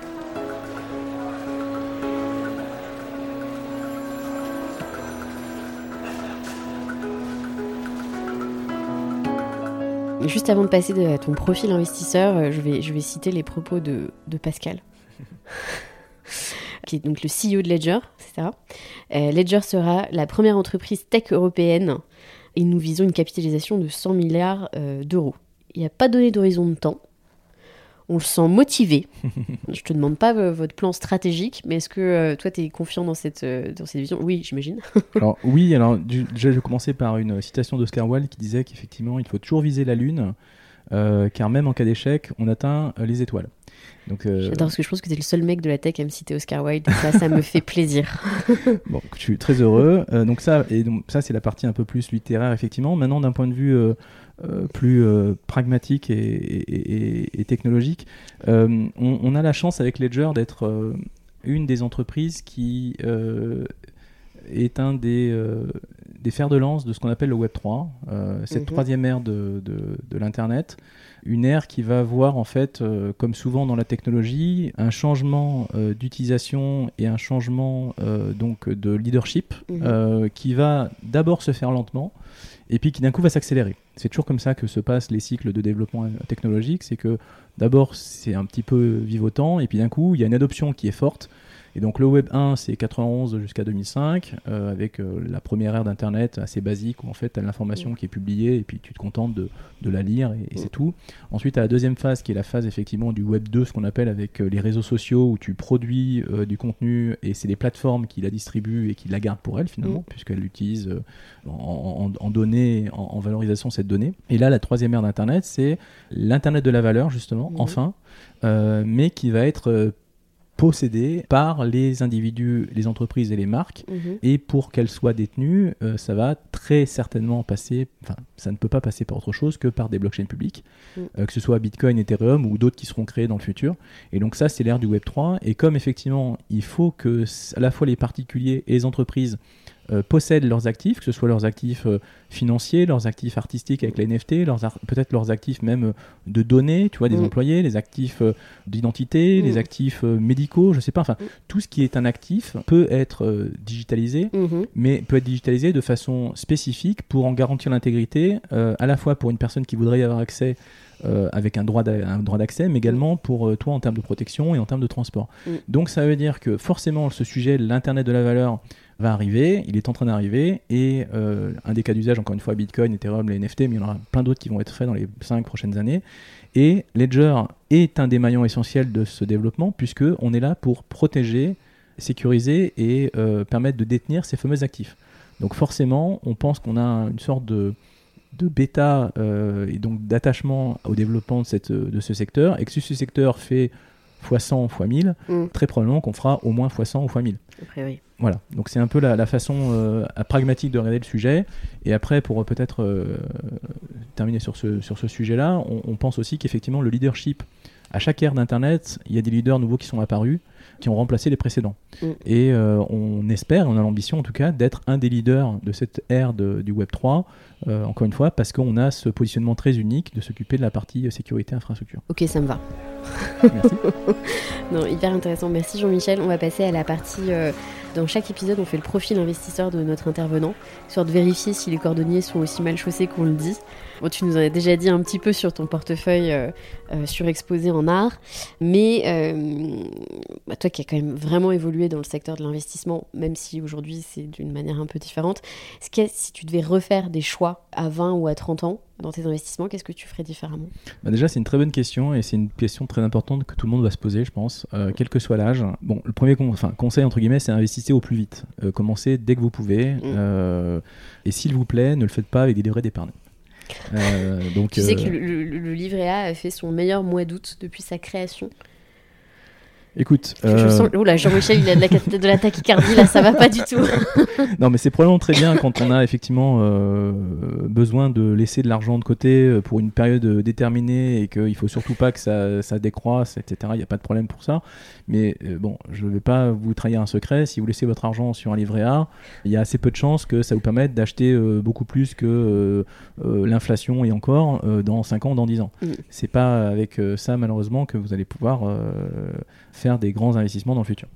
Juste avant de passer à ton profil investisseur, euh, je vais, citer les propos de, Pascal, qui est donc le CEO de Ledger, c'est euh, Ledger sera la première entreprise tech européenne et nous visons une capitalisation de 100 milliards euh, d'euros. Il n'y a pas donné d'horizon de temps, on le sent motivé. je te demande pas euh, votre plan stratégique, mais est-ce que euh, toi, tu es confiant dans cette, euh, dans cette vision? Oui, j'imagine. alors, oui, alors déjà, je vais commencer par une citation d'Oscar Wilde qui disait qu'effectivement, il faut toujours viser la Lune, car même en cas d'échec, on atteint les étoiles. J'adore parce que je pense que tu es le seul mec de la tech à me citer Oscar Wilde. Ça, ça me fait plaisir. bon, je suis très heureux. donc ça, et donc ça, c'est la partie un peu plus littéraire, effectivement. Maintenant, d'un point de vue plus euh, pragmatique et, technologique. Euh, on, a la chance avec Ledger d'être une des entreprises qui est un des, des fers de lance de ce qu'on appelle le Web 3, cette mhm. troisième ère de, de, l'Internet. Une ère qui va avoir, en fait, comme souvent dans la technologie, un changement d'utilisation et un changement donc de leadership mhm. qui va d'abord se faire lentement et puis qui d'un coup va s'accélérer. C'est toujours comme ça que se passent les cycles de développement technologique, c'est que d'abord c'est un petit peu vivotant, et puis d'un coup il y a une adoption qui est forte, et donc le Web 1, c'est 91 jusqu'à 2005, euh, avec euh, la première ère d'Internet assez basique, où en fait tu as l'information mm. qui est publiée, et puis tu te contentes de, de la lire, et, c'est mm. tout. Ensuite, tu as la deuxième phase, qui est la phase effectivement du Web 2, ce qu'on appelle avec euh, les réseaux sociaux, où tu produis du contenu, et c'est les plateformes qui la distribuent et qui la gardent pour elles finalement, mm. puisqu'elles l'utilisent en, en, données, en, valorisation cette donnée. Et là, la troisième ère d'Internet, c'est l'Internet de la valeur, justement, enfin, mais qui va être possédées par les individus, les entreprises et les marques. Mhm. Et pour qu'elles soient détenues, euh, ça va très certainement passer, enfin, ça ne peut pas passer par autre chose que par des blockchains publiques, Mm. euh, que ce soit Bitcoin, Ethereum ou d'autres qui seront créés dans le futur. Et donc ça, c'est l'ère du Web 3. Et comme effectivement, il faut que à la fois les particuliers et les entreprises euh, possèdent leurs actifs, que ce soit leurs actifs euh, financiers, leurs actifs artistiques avec les NFT, leurs peut-être leurs actifs même euh, de données, tu vois, des Mm. employés, les actifs euh, d'identité, Mm. les actifs médicaux, je sais pas, enfin, Mm. tout ce qui est un actif peut être digitalisé Mhm. mais peut être digitalisé de façon spécifique pour en garantir l'intégrité, à la fois pour une personne qui voudrait y avoir accès euh, avec un droit d'a- un droit d'accès, mais également pour euh, toi en termes de protection et en termes de transport. Mm. Donc ça veut dire que forcément ce sujet, l'Internet de la valeur, va arriver, il est en train d'arriver, et euh, un des cas d'usage, encore une fois, Bitcoin, Ethereum, les NFT, mais il y en aura plein d'autres qui vont être faits dans les 5 prochaines années. Et Ledger est un des maillons essentiels de ce développement, puisque on est là pour protéger, sécuriser et euh, permettre de détenir ces fameux actifs. Donc forcément, on pense qu'on a une sorte de, de bêta euh, et donc d'attachement au développement de, cette, de ce secteur, et que si ce secteur fait x100, x1000, Mm. très probablement qu'on fera au moins x100 ou x1000. Après, oui. Voilà, donc c'est un peu la, la façon euh, pragmatique de regarder le sujet. Et après, pour euh, peut-être euh, terminer sur ce, sur ce sujet-là, on, on pense aussi qu'effectivement, le leadership, à chaque ère d'Internet, il y a des leaders nouveaux qui sont apparus, qui ont remplacé les précédents. Mm. Et euh, on espère, on a l'ambition en tout cas, d'être un des leaders de cette ère de- du Web 3, euh, encore une fois, parce qu'on a ce positionnement très unique de s'occuper de la partie euh, sécurité infrastructure. Ok, ça me va. Merci. Non, hyper intéressant. Merci Jean-Michel. On va passer à la partie. euh, dans chaque épisode, on fait le profil investisseur de notre intervenant, histoire de vérifier si les cordonniers sont aussi mal chaussés qu'on le dit. Bon, tu nous en as déjà dit un petit peu sur ton portefeuille euh, euh, surexposé en art, mais euh, bah, toi qui as quand même vraiment évolué dans le secteur de l'investissement, même si aujourd'hui c'est d'une manière un peu différente, que si tu devais refaire des choix à 20 ou à 30 ans dans tes investissements, qu'est-ce que tu ferais différemment? Bah déjà, c'est une très bonne question et c'est une question très importante que tout le monde va se poser, je pense, quel que soit l'âge. Bon, le premier con- conseil, entre guillemets, c'est investissez au plus vite. Commencez dès que vous pouvez. euh, et s'il vous plaît, ne le faites pas avec des livrets d'épargne. Euh, donc, Tu sais euh, que le, le- le livret A a fait son meilleur mois d'août depuis sa création. Écoute, je euh, sens- Oula, Jean-Michel, il a de la, de la tachycardie, là, ça va pas du tout. non, mais c'est probablement très bien quand on a effectivement euh, besoin de laisser de l'argent de côté euh, pour une période euh, déterminée et qu'il faut surtout pas que ça, ça décroisse, etc. Il n'y a pas de problème pour ça. Mais euh, bon, je ne vais pas vous trahir un secret. Si vous laissez votre argent sur un livret A, il y a assez peu de chances que ça vous permette d'acheter beaucoup plus que l'inflation et encore dans 5 ans, dans 10 ans. Mm. C'est pas avec ça, malheureusement, que vous allez pouvoir faire des grands investissements dans le futur.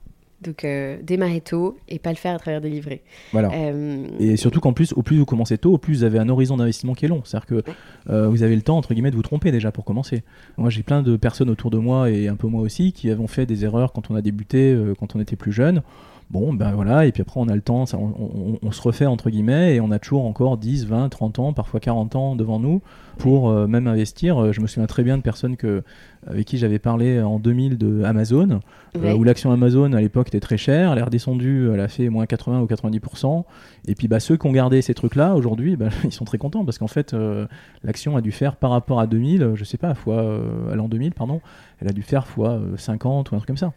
Donc, euh, démarrer tôt et pas le faire à travers des livrets. Voilà. Euh, Et surtout qu'en plus, au plus vous commencez tôt, au plus vous avez un horizon d'investissement qui est long. C'est-à-dire que euh, vous avez le temps, entre guillemets, de vous tromper déjà pour commencer. Moi, j'ai plein de personnes autour de moi, et un peu moi aussi, qui avons fait des erreurs quand on a débuté, quand on était plus jeune. Bon, ben voilà, et puis après on a le temps, ça, on, on- on se refait entre guillemets, et on a toujours encore 10, 20, 30 ans, parfois 40 ans devant nous pour euh, même investir. Euh, Je me souviens très bien de personnes que, avec qui j'avais parlé en 2000 de Amazon, euh, où l'action Amazon à l'époque était très chère, elle est redescendue, elle a fait moins 80 ou 90%. Et puis bah, ceux qui ont gardé ces trucs-là, aujourd'hui, bah, ils sont très contents parce qu'en fait, euh, l'action a dû faire par rapport à 2000, euh, je sais pas, fois, à l'an 2000, pardon, elle a dû faire fois euh, 50 ou un truc comme ça,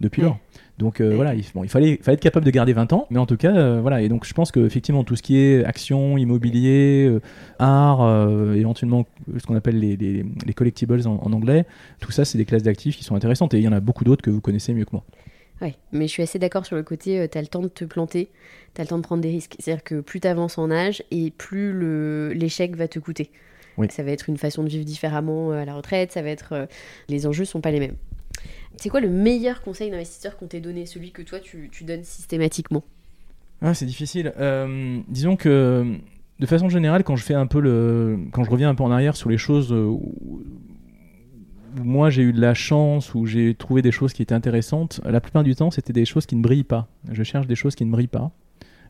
depuis lors. Donc euh, voilà, il, bon, il fallait, fallait être capable de garder 20 ans, mais en tout cas, euh, voilà. Et donc je pense que effectivement tout ce qui est action, immobilier, euh, art, euh, éventuellement ce qu'on appelle les, les, les collectibles en, en anglais, tout ça, c'est des classes d'actifs qui sont intéressantes. Et il y en a beaucoup d'autres que vous connaissez mieux que moi. Ouais, mais je suis assez d'accord sur le côté, tu as le temps de te planter, tu as le temps de prendre des risques. C'est-à-dire que plus tu avances en âge et plus l'échec va te coûter. Oui. Ça va être une façon de vivre différemment à la retraite, ça va être. les enjeux sont pas les mêmes. C'est quoi le meilleur conseil d'investisseur qu'on t'ait donné, celui que toi tu, donnes systématiquement? Ah, c'est difficile. Euh, disons que de façon générale, quand je reviens un peu en arrière sur les choses euh, où moi j'ai eu de la chance, où j'ai trouvé des choses qui étaient intéressantes, la plupart du temps c'était des choses qui ne brillent pas. Je cherche des choses qui ne brillent pas.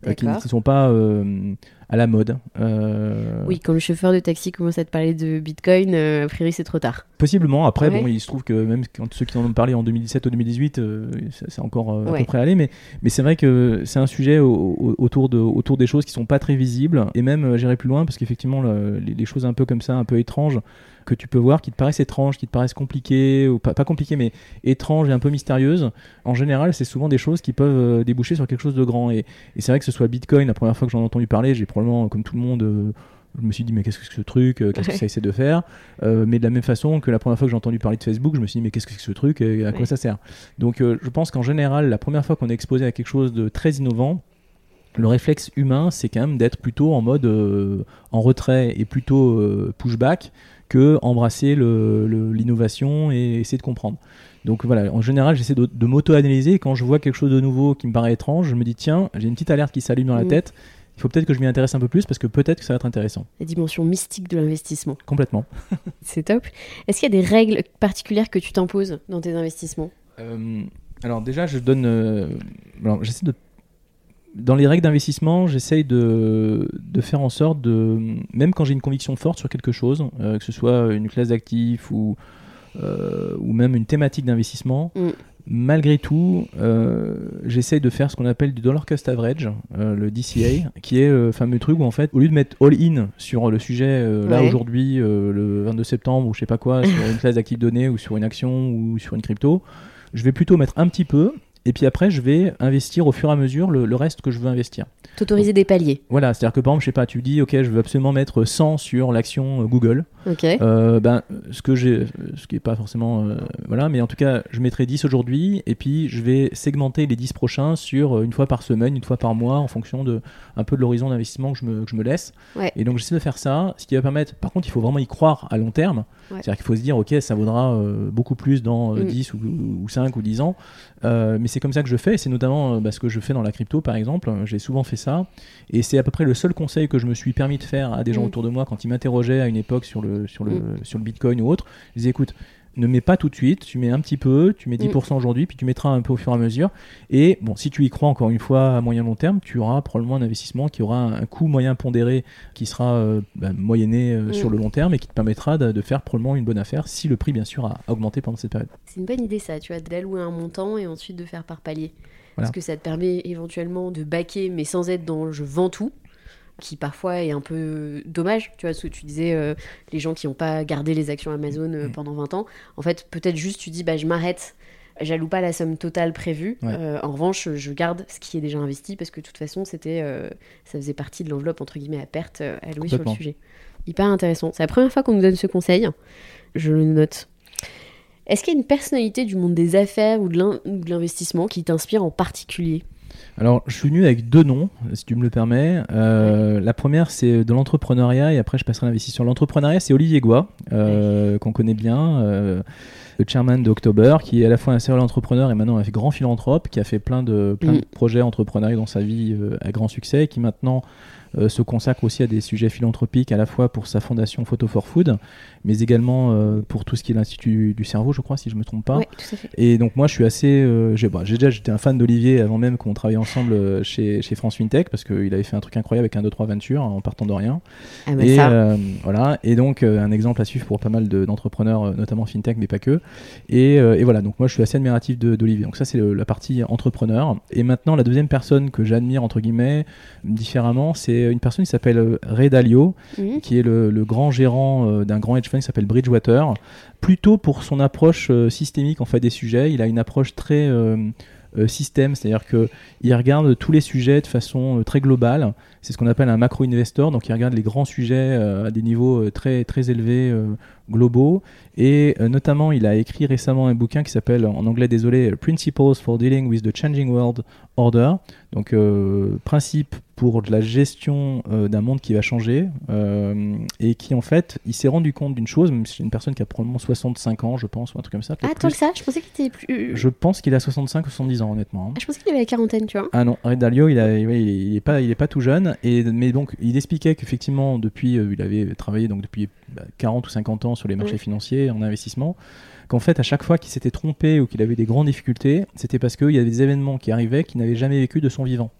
Euh, qui ne sont pas euh, à la mode. Euh, Oui, quand le chauffeur de taxi commence à te parler de Bitcoin, euh, a priori c'est trop tard. Possiblement. Après, Ouais. bon, il se trouve que même quand ceux qui en ont parlé en 2017 ou 2018, euh, c'est encore à Ouais. peu près allé. Mais, mais c'est vrai que c'est un sujet au- au- autour, de, autour des choses qui sont pas très visibles. Et même, j'irai plus loin parce qu'effectivement, le- les, les choses un peu comme ça, un peu étranges, que tu peux voir, qui te paraissent étranges, qui te paraissent compliquées, ou pas, pas compliquées, mais étranges et un peu mystérieuses, en général, c'est souvent des choses qui peuvent euh, déboucher sur quelque chose de grand. Et, et c'est vrai que ce soit Bitcoin, la première fois que j'en ai entendu parler, j'ai probablement, comme tout le monde, euh, je me suis dit, mais qu'est-ce que c'est que ce truc euh, Qu'est-ce que Ouais. ça essaie de faire? Euh, Mais de la même façon que la première fois que j'ai entendu parler de Facebook, je me suis dit, mais qu'est-ce que c'est que ce truc et à quoi Ouais. ça sert? Donc, euh, je pense qu'en général, la première fois qu'on est exposé à quelque chose de très innovant, le réflexe humain, c'est quand même d'être plutôt en mode euh, en retrait et plutôt pushback que embrasser le- le- l'innovation et essayer de comprendre. Donc voilà, en général, j'essaie de, de m'auto-analyser. et Quand je vois quelque chose de nouveau qui me paraît étrange, je me dis tiens, j'ai une petite alerte qui s'allume dans la Mm. tête. Il faut peut-être que je m'y intéresse un peu plus parce que peut-être que ça va être intéressant. La dimension mystique de l'investissement. Complètement. C'est top. Est-ce qu'il y a des règles particulières que tu t'imposes dans tes investissements? Euh, alors déjà, je donne. euh, j'essaie de. Dans les règles d'investissement, j'essaye de, de faire en sorte de, même quand j'ai une conviction forte sur quelque chose, euh, que ce soit une classe d'actifs ou, euh, ou même une thématique d'investissement, Mm. malgré tout, euh, j'essaye de faire ce qu'on appelle du dollar cost average, euh, le DCA, qui est le fameux truc où en fait, au lieu de mettre all-in sur le sujet là Ouais. aujourd'hui, le 22 septembre ou je sais pas quoi, sur une classe d'actifs donnée ou sur une action ou sur une crypto, je vais plutôt mettre un petit peu et puis après je vais investir au fur et à mesure le, le reste que je veux investir. T'autoriser des paliers. Voilà, c'est-à-dire que par exemple, je sais pas, tu dis ok, je veux absolument mettre 100 sur l'action euh, Google. Ok. Euh, ben, ce que j'ai, ce qui est pas forcément, euh, voilà, mais en tout cas, je mettrai 10 aujourd'hui, et puis je vais segmenter les 10 prochains sur une fois par semaine, une fois par mois, en fonction de un peu de l'horizon d'investissement que je me, que je me laisse. Ouais. Et donc j'essaie de faire ça, ce qui va permettre. Par contre, il faut vraiment y croire à long terme. Ouais. C'est-à-dire qu'il faut se dire, ok, ça vaudra euh, beaucoup plus dans euh, Mm. 10 ou, ou 5 ou 10 ans. Mais c'est comme ça que je fais, et c'est notamment euh, bah, ce que je fais dans la crypto, par exemple. J'ai souvent fait ça, et c'est à peu près le seul conseil que je me suis permis de faire à des gens Mm. autour de moi quand ils m'interrogeaient à une époque sur le, sur le, Mm. sur le Bitcoin ou autre. Je disais, écoute, ne mets pas tout de suite, tu mets un petit peu, tu mets Mm. 10% aujourd'hui, puis tu mettras un peu au fur et à mesure. Et bon, si tu y crois encore une fois à moyen long terme, tu auras probablement un investissement qui aura un coût moyen pondéré qui sera euh, bah, moyenné euh, Mm. sur le long terme et qui te permettra de, de faire probablement une bonne affaire si le prix, bien sûr, a, a augmenté pendant cette période. C'est une bonne idée ça, tu vois, d'allouer un montant et ensuite de faire par palier. Voilà. Parce que ça te permet éventuellement de baquer, mais sans être dans je vends tout, qui parfois est un peu dommage. Tu vois, ce que tu disais, euh, les gens qui n'ont pas gardé les actions Amazon euh, Mm. pendant 20 ans, en fait, peut-être juste tu dis, bah, je m'arrête. J'alloue pas la somme totale prévue. Ouais. Euh, en revanche, je garde ce qui est déjà investi parce que de toute façon, c'était, ça faisait partie de l'enveloppe entre guillemets à perte allouée sur le sujet. Hyper intéressant. C'est la première fois qu'on nous donne ce conseil. Je le note. Est-ce qu'il y a une personnalité du monde des affaires ou de l'investissement qui t'inspire en particulier? Alors, je suis venu avec deux noms, si tu me le permets. Euh, La première, c'est de l'entrepreneuriat, et après, je passerai à l'investissement. L'entrepreneuriat, c'est Olivier Goua, euh, qu'on connaît bien, euh, le chairman d'October, qui est à la fois un serial entrepreneur et maintenant un grand philanthrope, qui a fait plein de, plein de Mm. projets entrepreneuriaux dans sa vie à grand succès, et qui maintenant euh, se consacre aussi à des sujets philanthropiques, à la fois pour sa fondation Photo for Food, mais également euh, pour tout ce qui est l'Institut du cerveau, je crois, si je me trompe pas. Oui, tout à fait. Et donc moi je suis assez, euh, j'ai bah, j'ai déjà j'étais un fan d'Olivier avant même qu'on travaille ensemble chez, chez France FinTech parce qu'il avait fait un truc incroyable avec un 2 3 Venture en partant de rien. Ah bah et ça, voilà et donc un exemple à suivre pour pas mal de- d'entrepreneurs notamment FinTech mais pas que. Et, et voilà donc moi je suis assez admiratif d'Olivier. Donc ça c'est la partie entrepreneur. Et maintenant la deuxième personne que j'admire entre guillemets différemment c'est une personne qui s'appelle euh, Ray Dalio qui est le, le grand gérant euh, d'un grand hedge fund qui s'appelle Bridgewater, plutôt pour son approche euh, systémique en fait des sujets. Il a une approche très système, c'est-à-dire que il regarde tous les sujets de façon très globale. C'est ce qu'on appelle un macro investor, donc il regarde les grands sujets à des niveaux très très élevés globaux. Et notamment, il a écrit récemment un bouquin qui s'appelle en anglais désolé Principles for Dealing with the Changing World Order. Donc euh, principe pour de la gestion euh, d'un monde qui va changer euh, et qui en fait il s'est rendu compte d'une chose même si c'est une personne qui a probablement 65 ans je pense ou un truc comme ça Ah, tant que ça, je pensais qu'il était plus. je pense qu'il a 65 ou 70 ans honnêtement hein. Ah, je pensais qu'il avait la quarantaine, tu vois. Ah non, Ray Dalio, il, a, ouais, il, est, il est pas, il est pas tout jeune. Et, mais donc, il expliquait qu'effectivement, depuis, il avait travaillé donc depuis bah, 40 ou 50 ans sur les marchés Ouais. financiers en investissement. Qu'en fait, à chaque fois qu'il s'était trompé ou qu'il avait des grandes difficultés, c'était parce qu'il y avait des événements qui arrivaient qu'il n'avait jamais vécu de son vivant.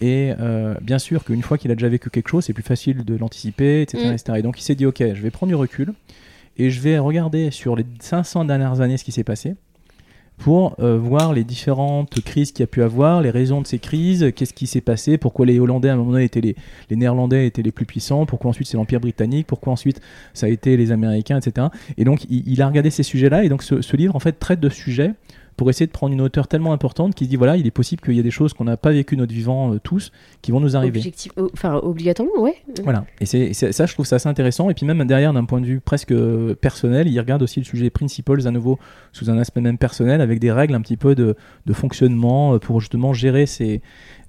Et euh, bien sûr qu'une fois qu'il a déjà vécu quelque chose, c'est plus facile de l'anticiper, etc., Mm. etc. Et donc il s'est dit, ok, je vais prendre du recul et je vais regarder sur les 500 dernières années ce qui s'est passé pour euh, voir les différentes crises qu'il y a pu avoir, les raisons de ces crises, qu'est-ce qui s'est passé, pourquoi les Hollandais à un moment donné étaient les, Néerlandais étaient les plus puissants, pourquoi ensuite c'est l'Empire britannique, pourquoi ensuite ça a été les Américains, etc. Et donc il, a regardé ces sujets-là, et donc ce, livre en fait traite de ce sujet pour essayer de prendre une hauteur tellement importante qu'il se dit voilà, il est possible qu'il y ait des choses qu'on n'a pas vécues notre vivant euh, tous qui vont nous arriver. Objectif, enfin, obligatoirement, ouais. Voilà, et c'est ça, je trouve ça assez intéressant. Et puis même derrière, d'un point de vue presque euh, personnel, il regarde aussi le sujet principles à nouveau sous un aspect même personnel, avec des règles un petit peu de, de fonctionnement euh, pour justement gérer ces,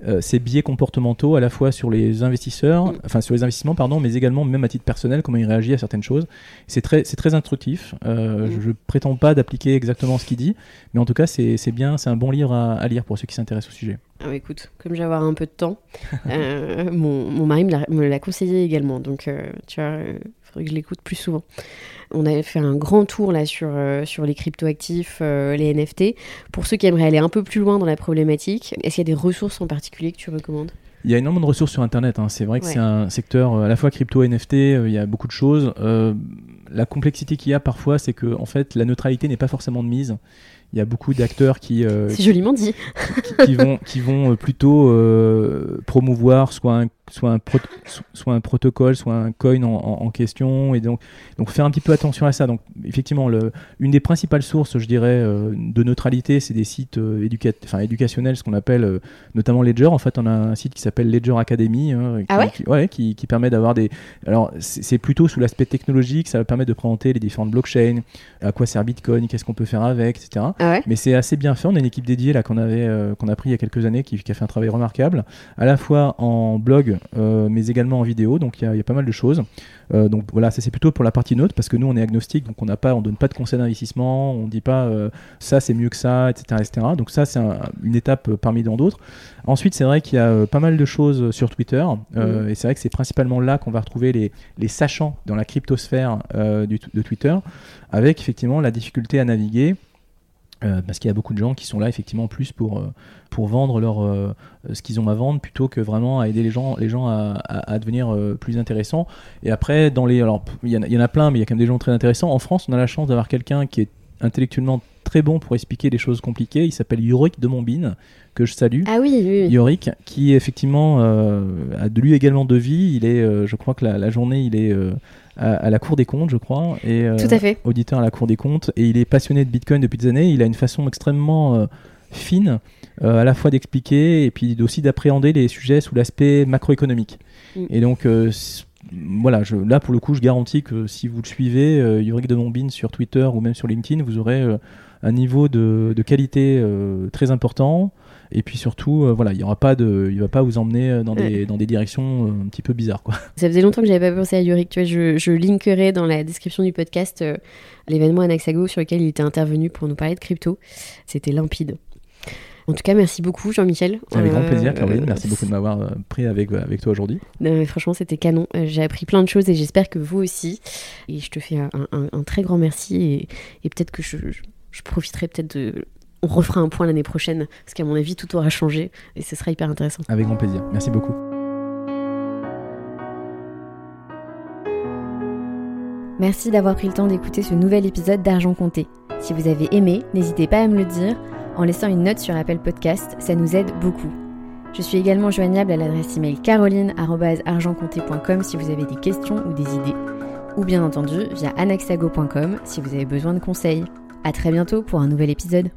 euh, ces biais comportementaux à la fois sur les investisseurs, Mm. enfin sur les investissements, pardon, mais également même à titre personnel, comment il réagit à certaines choses. C'est très, c'est très instructif. Euh, Mm. je, je prétends pas d'appliquer exactement ce qu'il dit, mais en tout cas, c'est c'est bien, c'est un bon livre à, à lire pour ceux qui s'intéressent au sujet. Ah bah écoute, comme j'ai avoir un peu de temps, euh, mon, mon mari me l'a- conseillé également, donc euh, tu vois, il faudrait que je l'écoute plus souvent. On avait fait un grand tour là sur, euh, sur les cryptoactifs, euh, les NFT. Pour ceux qui aimeraient aller un peu plus loin dans la problématique, est-ce qu'il y a des ressources en particulier que tu recommandes? Il y a énormément de ressources sur Internet. hein. C'est vrai que Ouais. c'est un secteur euh, à la fois crypto, NFT. euh, il y a beaucoup de choses. Euh, la complexité qu'il y a parfois, c'est que en fait, la neutralité n'est pas forcément de mise. Il y a beaucoup d'acteurs qui, euh, joliment dit. qui, qui vont, qui vont euh, plutôt euh, promouvoir soit un, soit, un soit un protocole, soit un coin en, en- en question. Et donc, donc faire un petit peu attention à ça. Donc effectivement, le, une des principales sources, je dirais, euh, de neutralité, c'est des sites euh, éducat- enfin, éducationnels, ce qu'on appelle euh, notamment Ledger. En fait, on a un site qui s'appelle Ledger Academy. hein, qui, Ah ouais qui- ouais, qui, qui permet d'avoir des... Alors, c'est plutôt sous l'aspect technologique, ça va permettre de présenter les différentes blockchains, à quoi sert Bitcoin, qu'est-ce qu'on peut faire avec, etc. Ah ouais Mais c'est assez bien fait. On a une équipe dédiée là qu'on avait, euh, qu'on a pris il y a quelques années, qui, qui a fait un travail remarquable, à la fois en blog, euh, mais également en vidéo. Donc il y, a- il y a pas mal de choses. Euh, donc voilà, ça c'est plutôt pour la partie neutre, parce que nous on est agnostique, donc on n'a pas, on donne pas de conseils d'investissement, on dit pas euh, ça c'est mieux que ça, etc., etc. Donc ça c'est un- une étape parmi tant d'autres. Ensuite c'est vrai qu'il y a pas mal de choses sur Twitter, euh, et c'est vrai que c'est principalement là qu'on va retrouver les, les sachants dans la cryptosphère du- de Twitter, avec effectivement la difficulté à naviguer. Euh, parce qu'il y a beaucoup de gens qui sont là effectivement plus pour, euh, pour vendre leur, euh, ce qu'ils ont à vendre plutôt que vraiment à aider les gens, les gens à, à- à devenir plus intéressants. Et après, dans les, alors il y, en a- il y en a plein, mais il y a quand même des gens très intéressants. En France, on a la chance d'avoir quelqu'un qui est intellectuellement très bon pour expliquer des choses compliquées. Il s'appelle Yorick de Montbine, que je salue. Ah oui, oui. Yorick, qui effectivement a de lui également de vie. Il est, je crois que la, la journée, il est à, à la Cour des comptes, je crois. Et, euh, Tout à fait. auditeur à la Cour des comptes et il est passionné de Bitcoin depuis des années. Il a une façon extrêmement euh, fine euh, à la fois d'expliquer et puis aussi d'appréhender les sujets sous l'aspect macroéconomique. Mm. Et donc voilà, je, là pour le coup, je garantis que si vous le suivez, Yorick de Montbine sur Twitter ou même sur LinkedIn, vous aurez un niveau de, de qualité très important. Et puis surtout, euh, voilà, il y aura pas de, il va pas vous emmener euh, dans des, dans des directions euh, un petit peu bizarres, quoi. Ça faisait longtemps que j'avais pas pensé à Yorick. Tu vois, je, je linkerai dans la description du podcast euh, l'événement Anaxago sur lequel il était intervenu pour nous parler de crypto. C'était limpide. En tout cas, merci beaucoup, Jean-Michel. Avec grand plaisir, Caroline. Merci beaucoup de m'avoir euh, pris avec, avec toi aujourd'hui. Franchement, c'était canon. J'ai appris plein de choses et j'espère que vous aussi. Et je te fais un, un- un très grand merci. Et, et peut-être que je, je- je profiterai peut-être de. On refera un point l'année prochaine, parce qu'à mon avis, tout aura changé et ce sera hyper intéressant. Avec grand plaisir. Merci beaucoup. Merci d'avoir pris le temps d'écouter ce nouvel épisode d'Argent Compté. Si vous avez aimé, n'hésitez pas à me le dire en laissant une note sur Apple Podcast, ça nous aide beaucoup. Je suis également joignable à l'adresse email caroline.argentcompté.com si vous avez des questions ou des idées, ou bien entendu via anaxago.com si vous avez besoin de conseils. À très bientôt pour un nouvel épisode.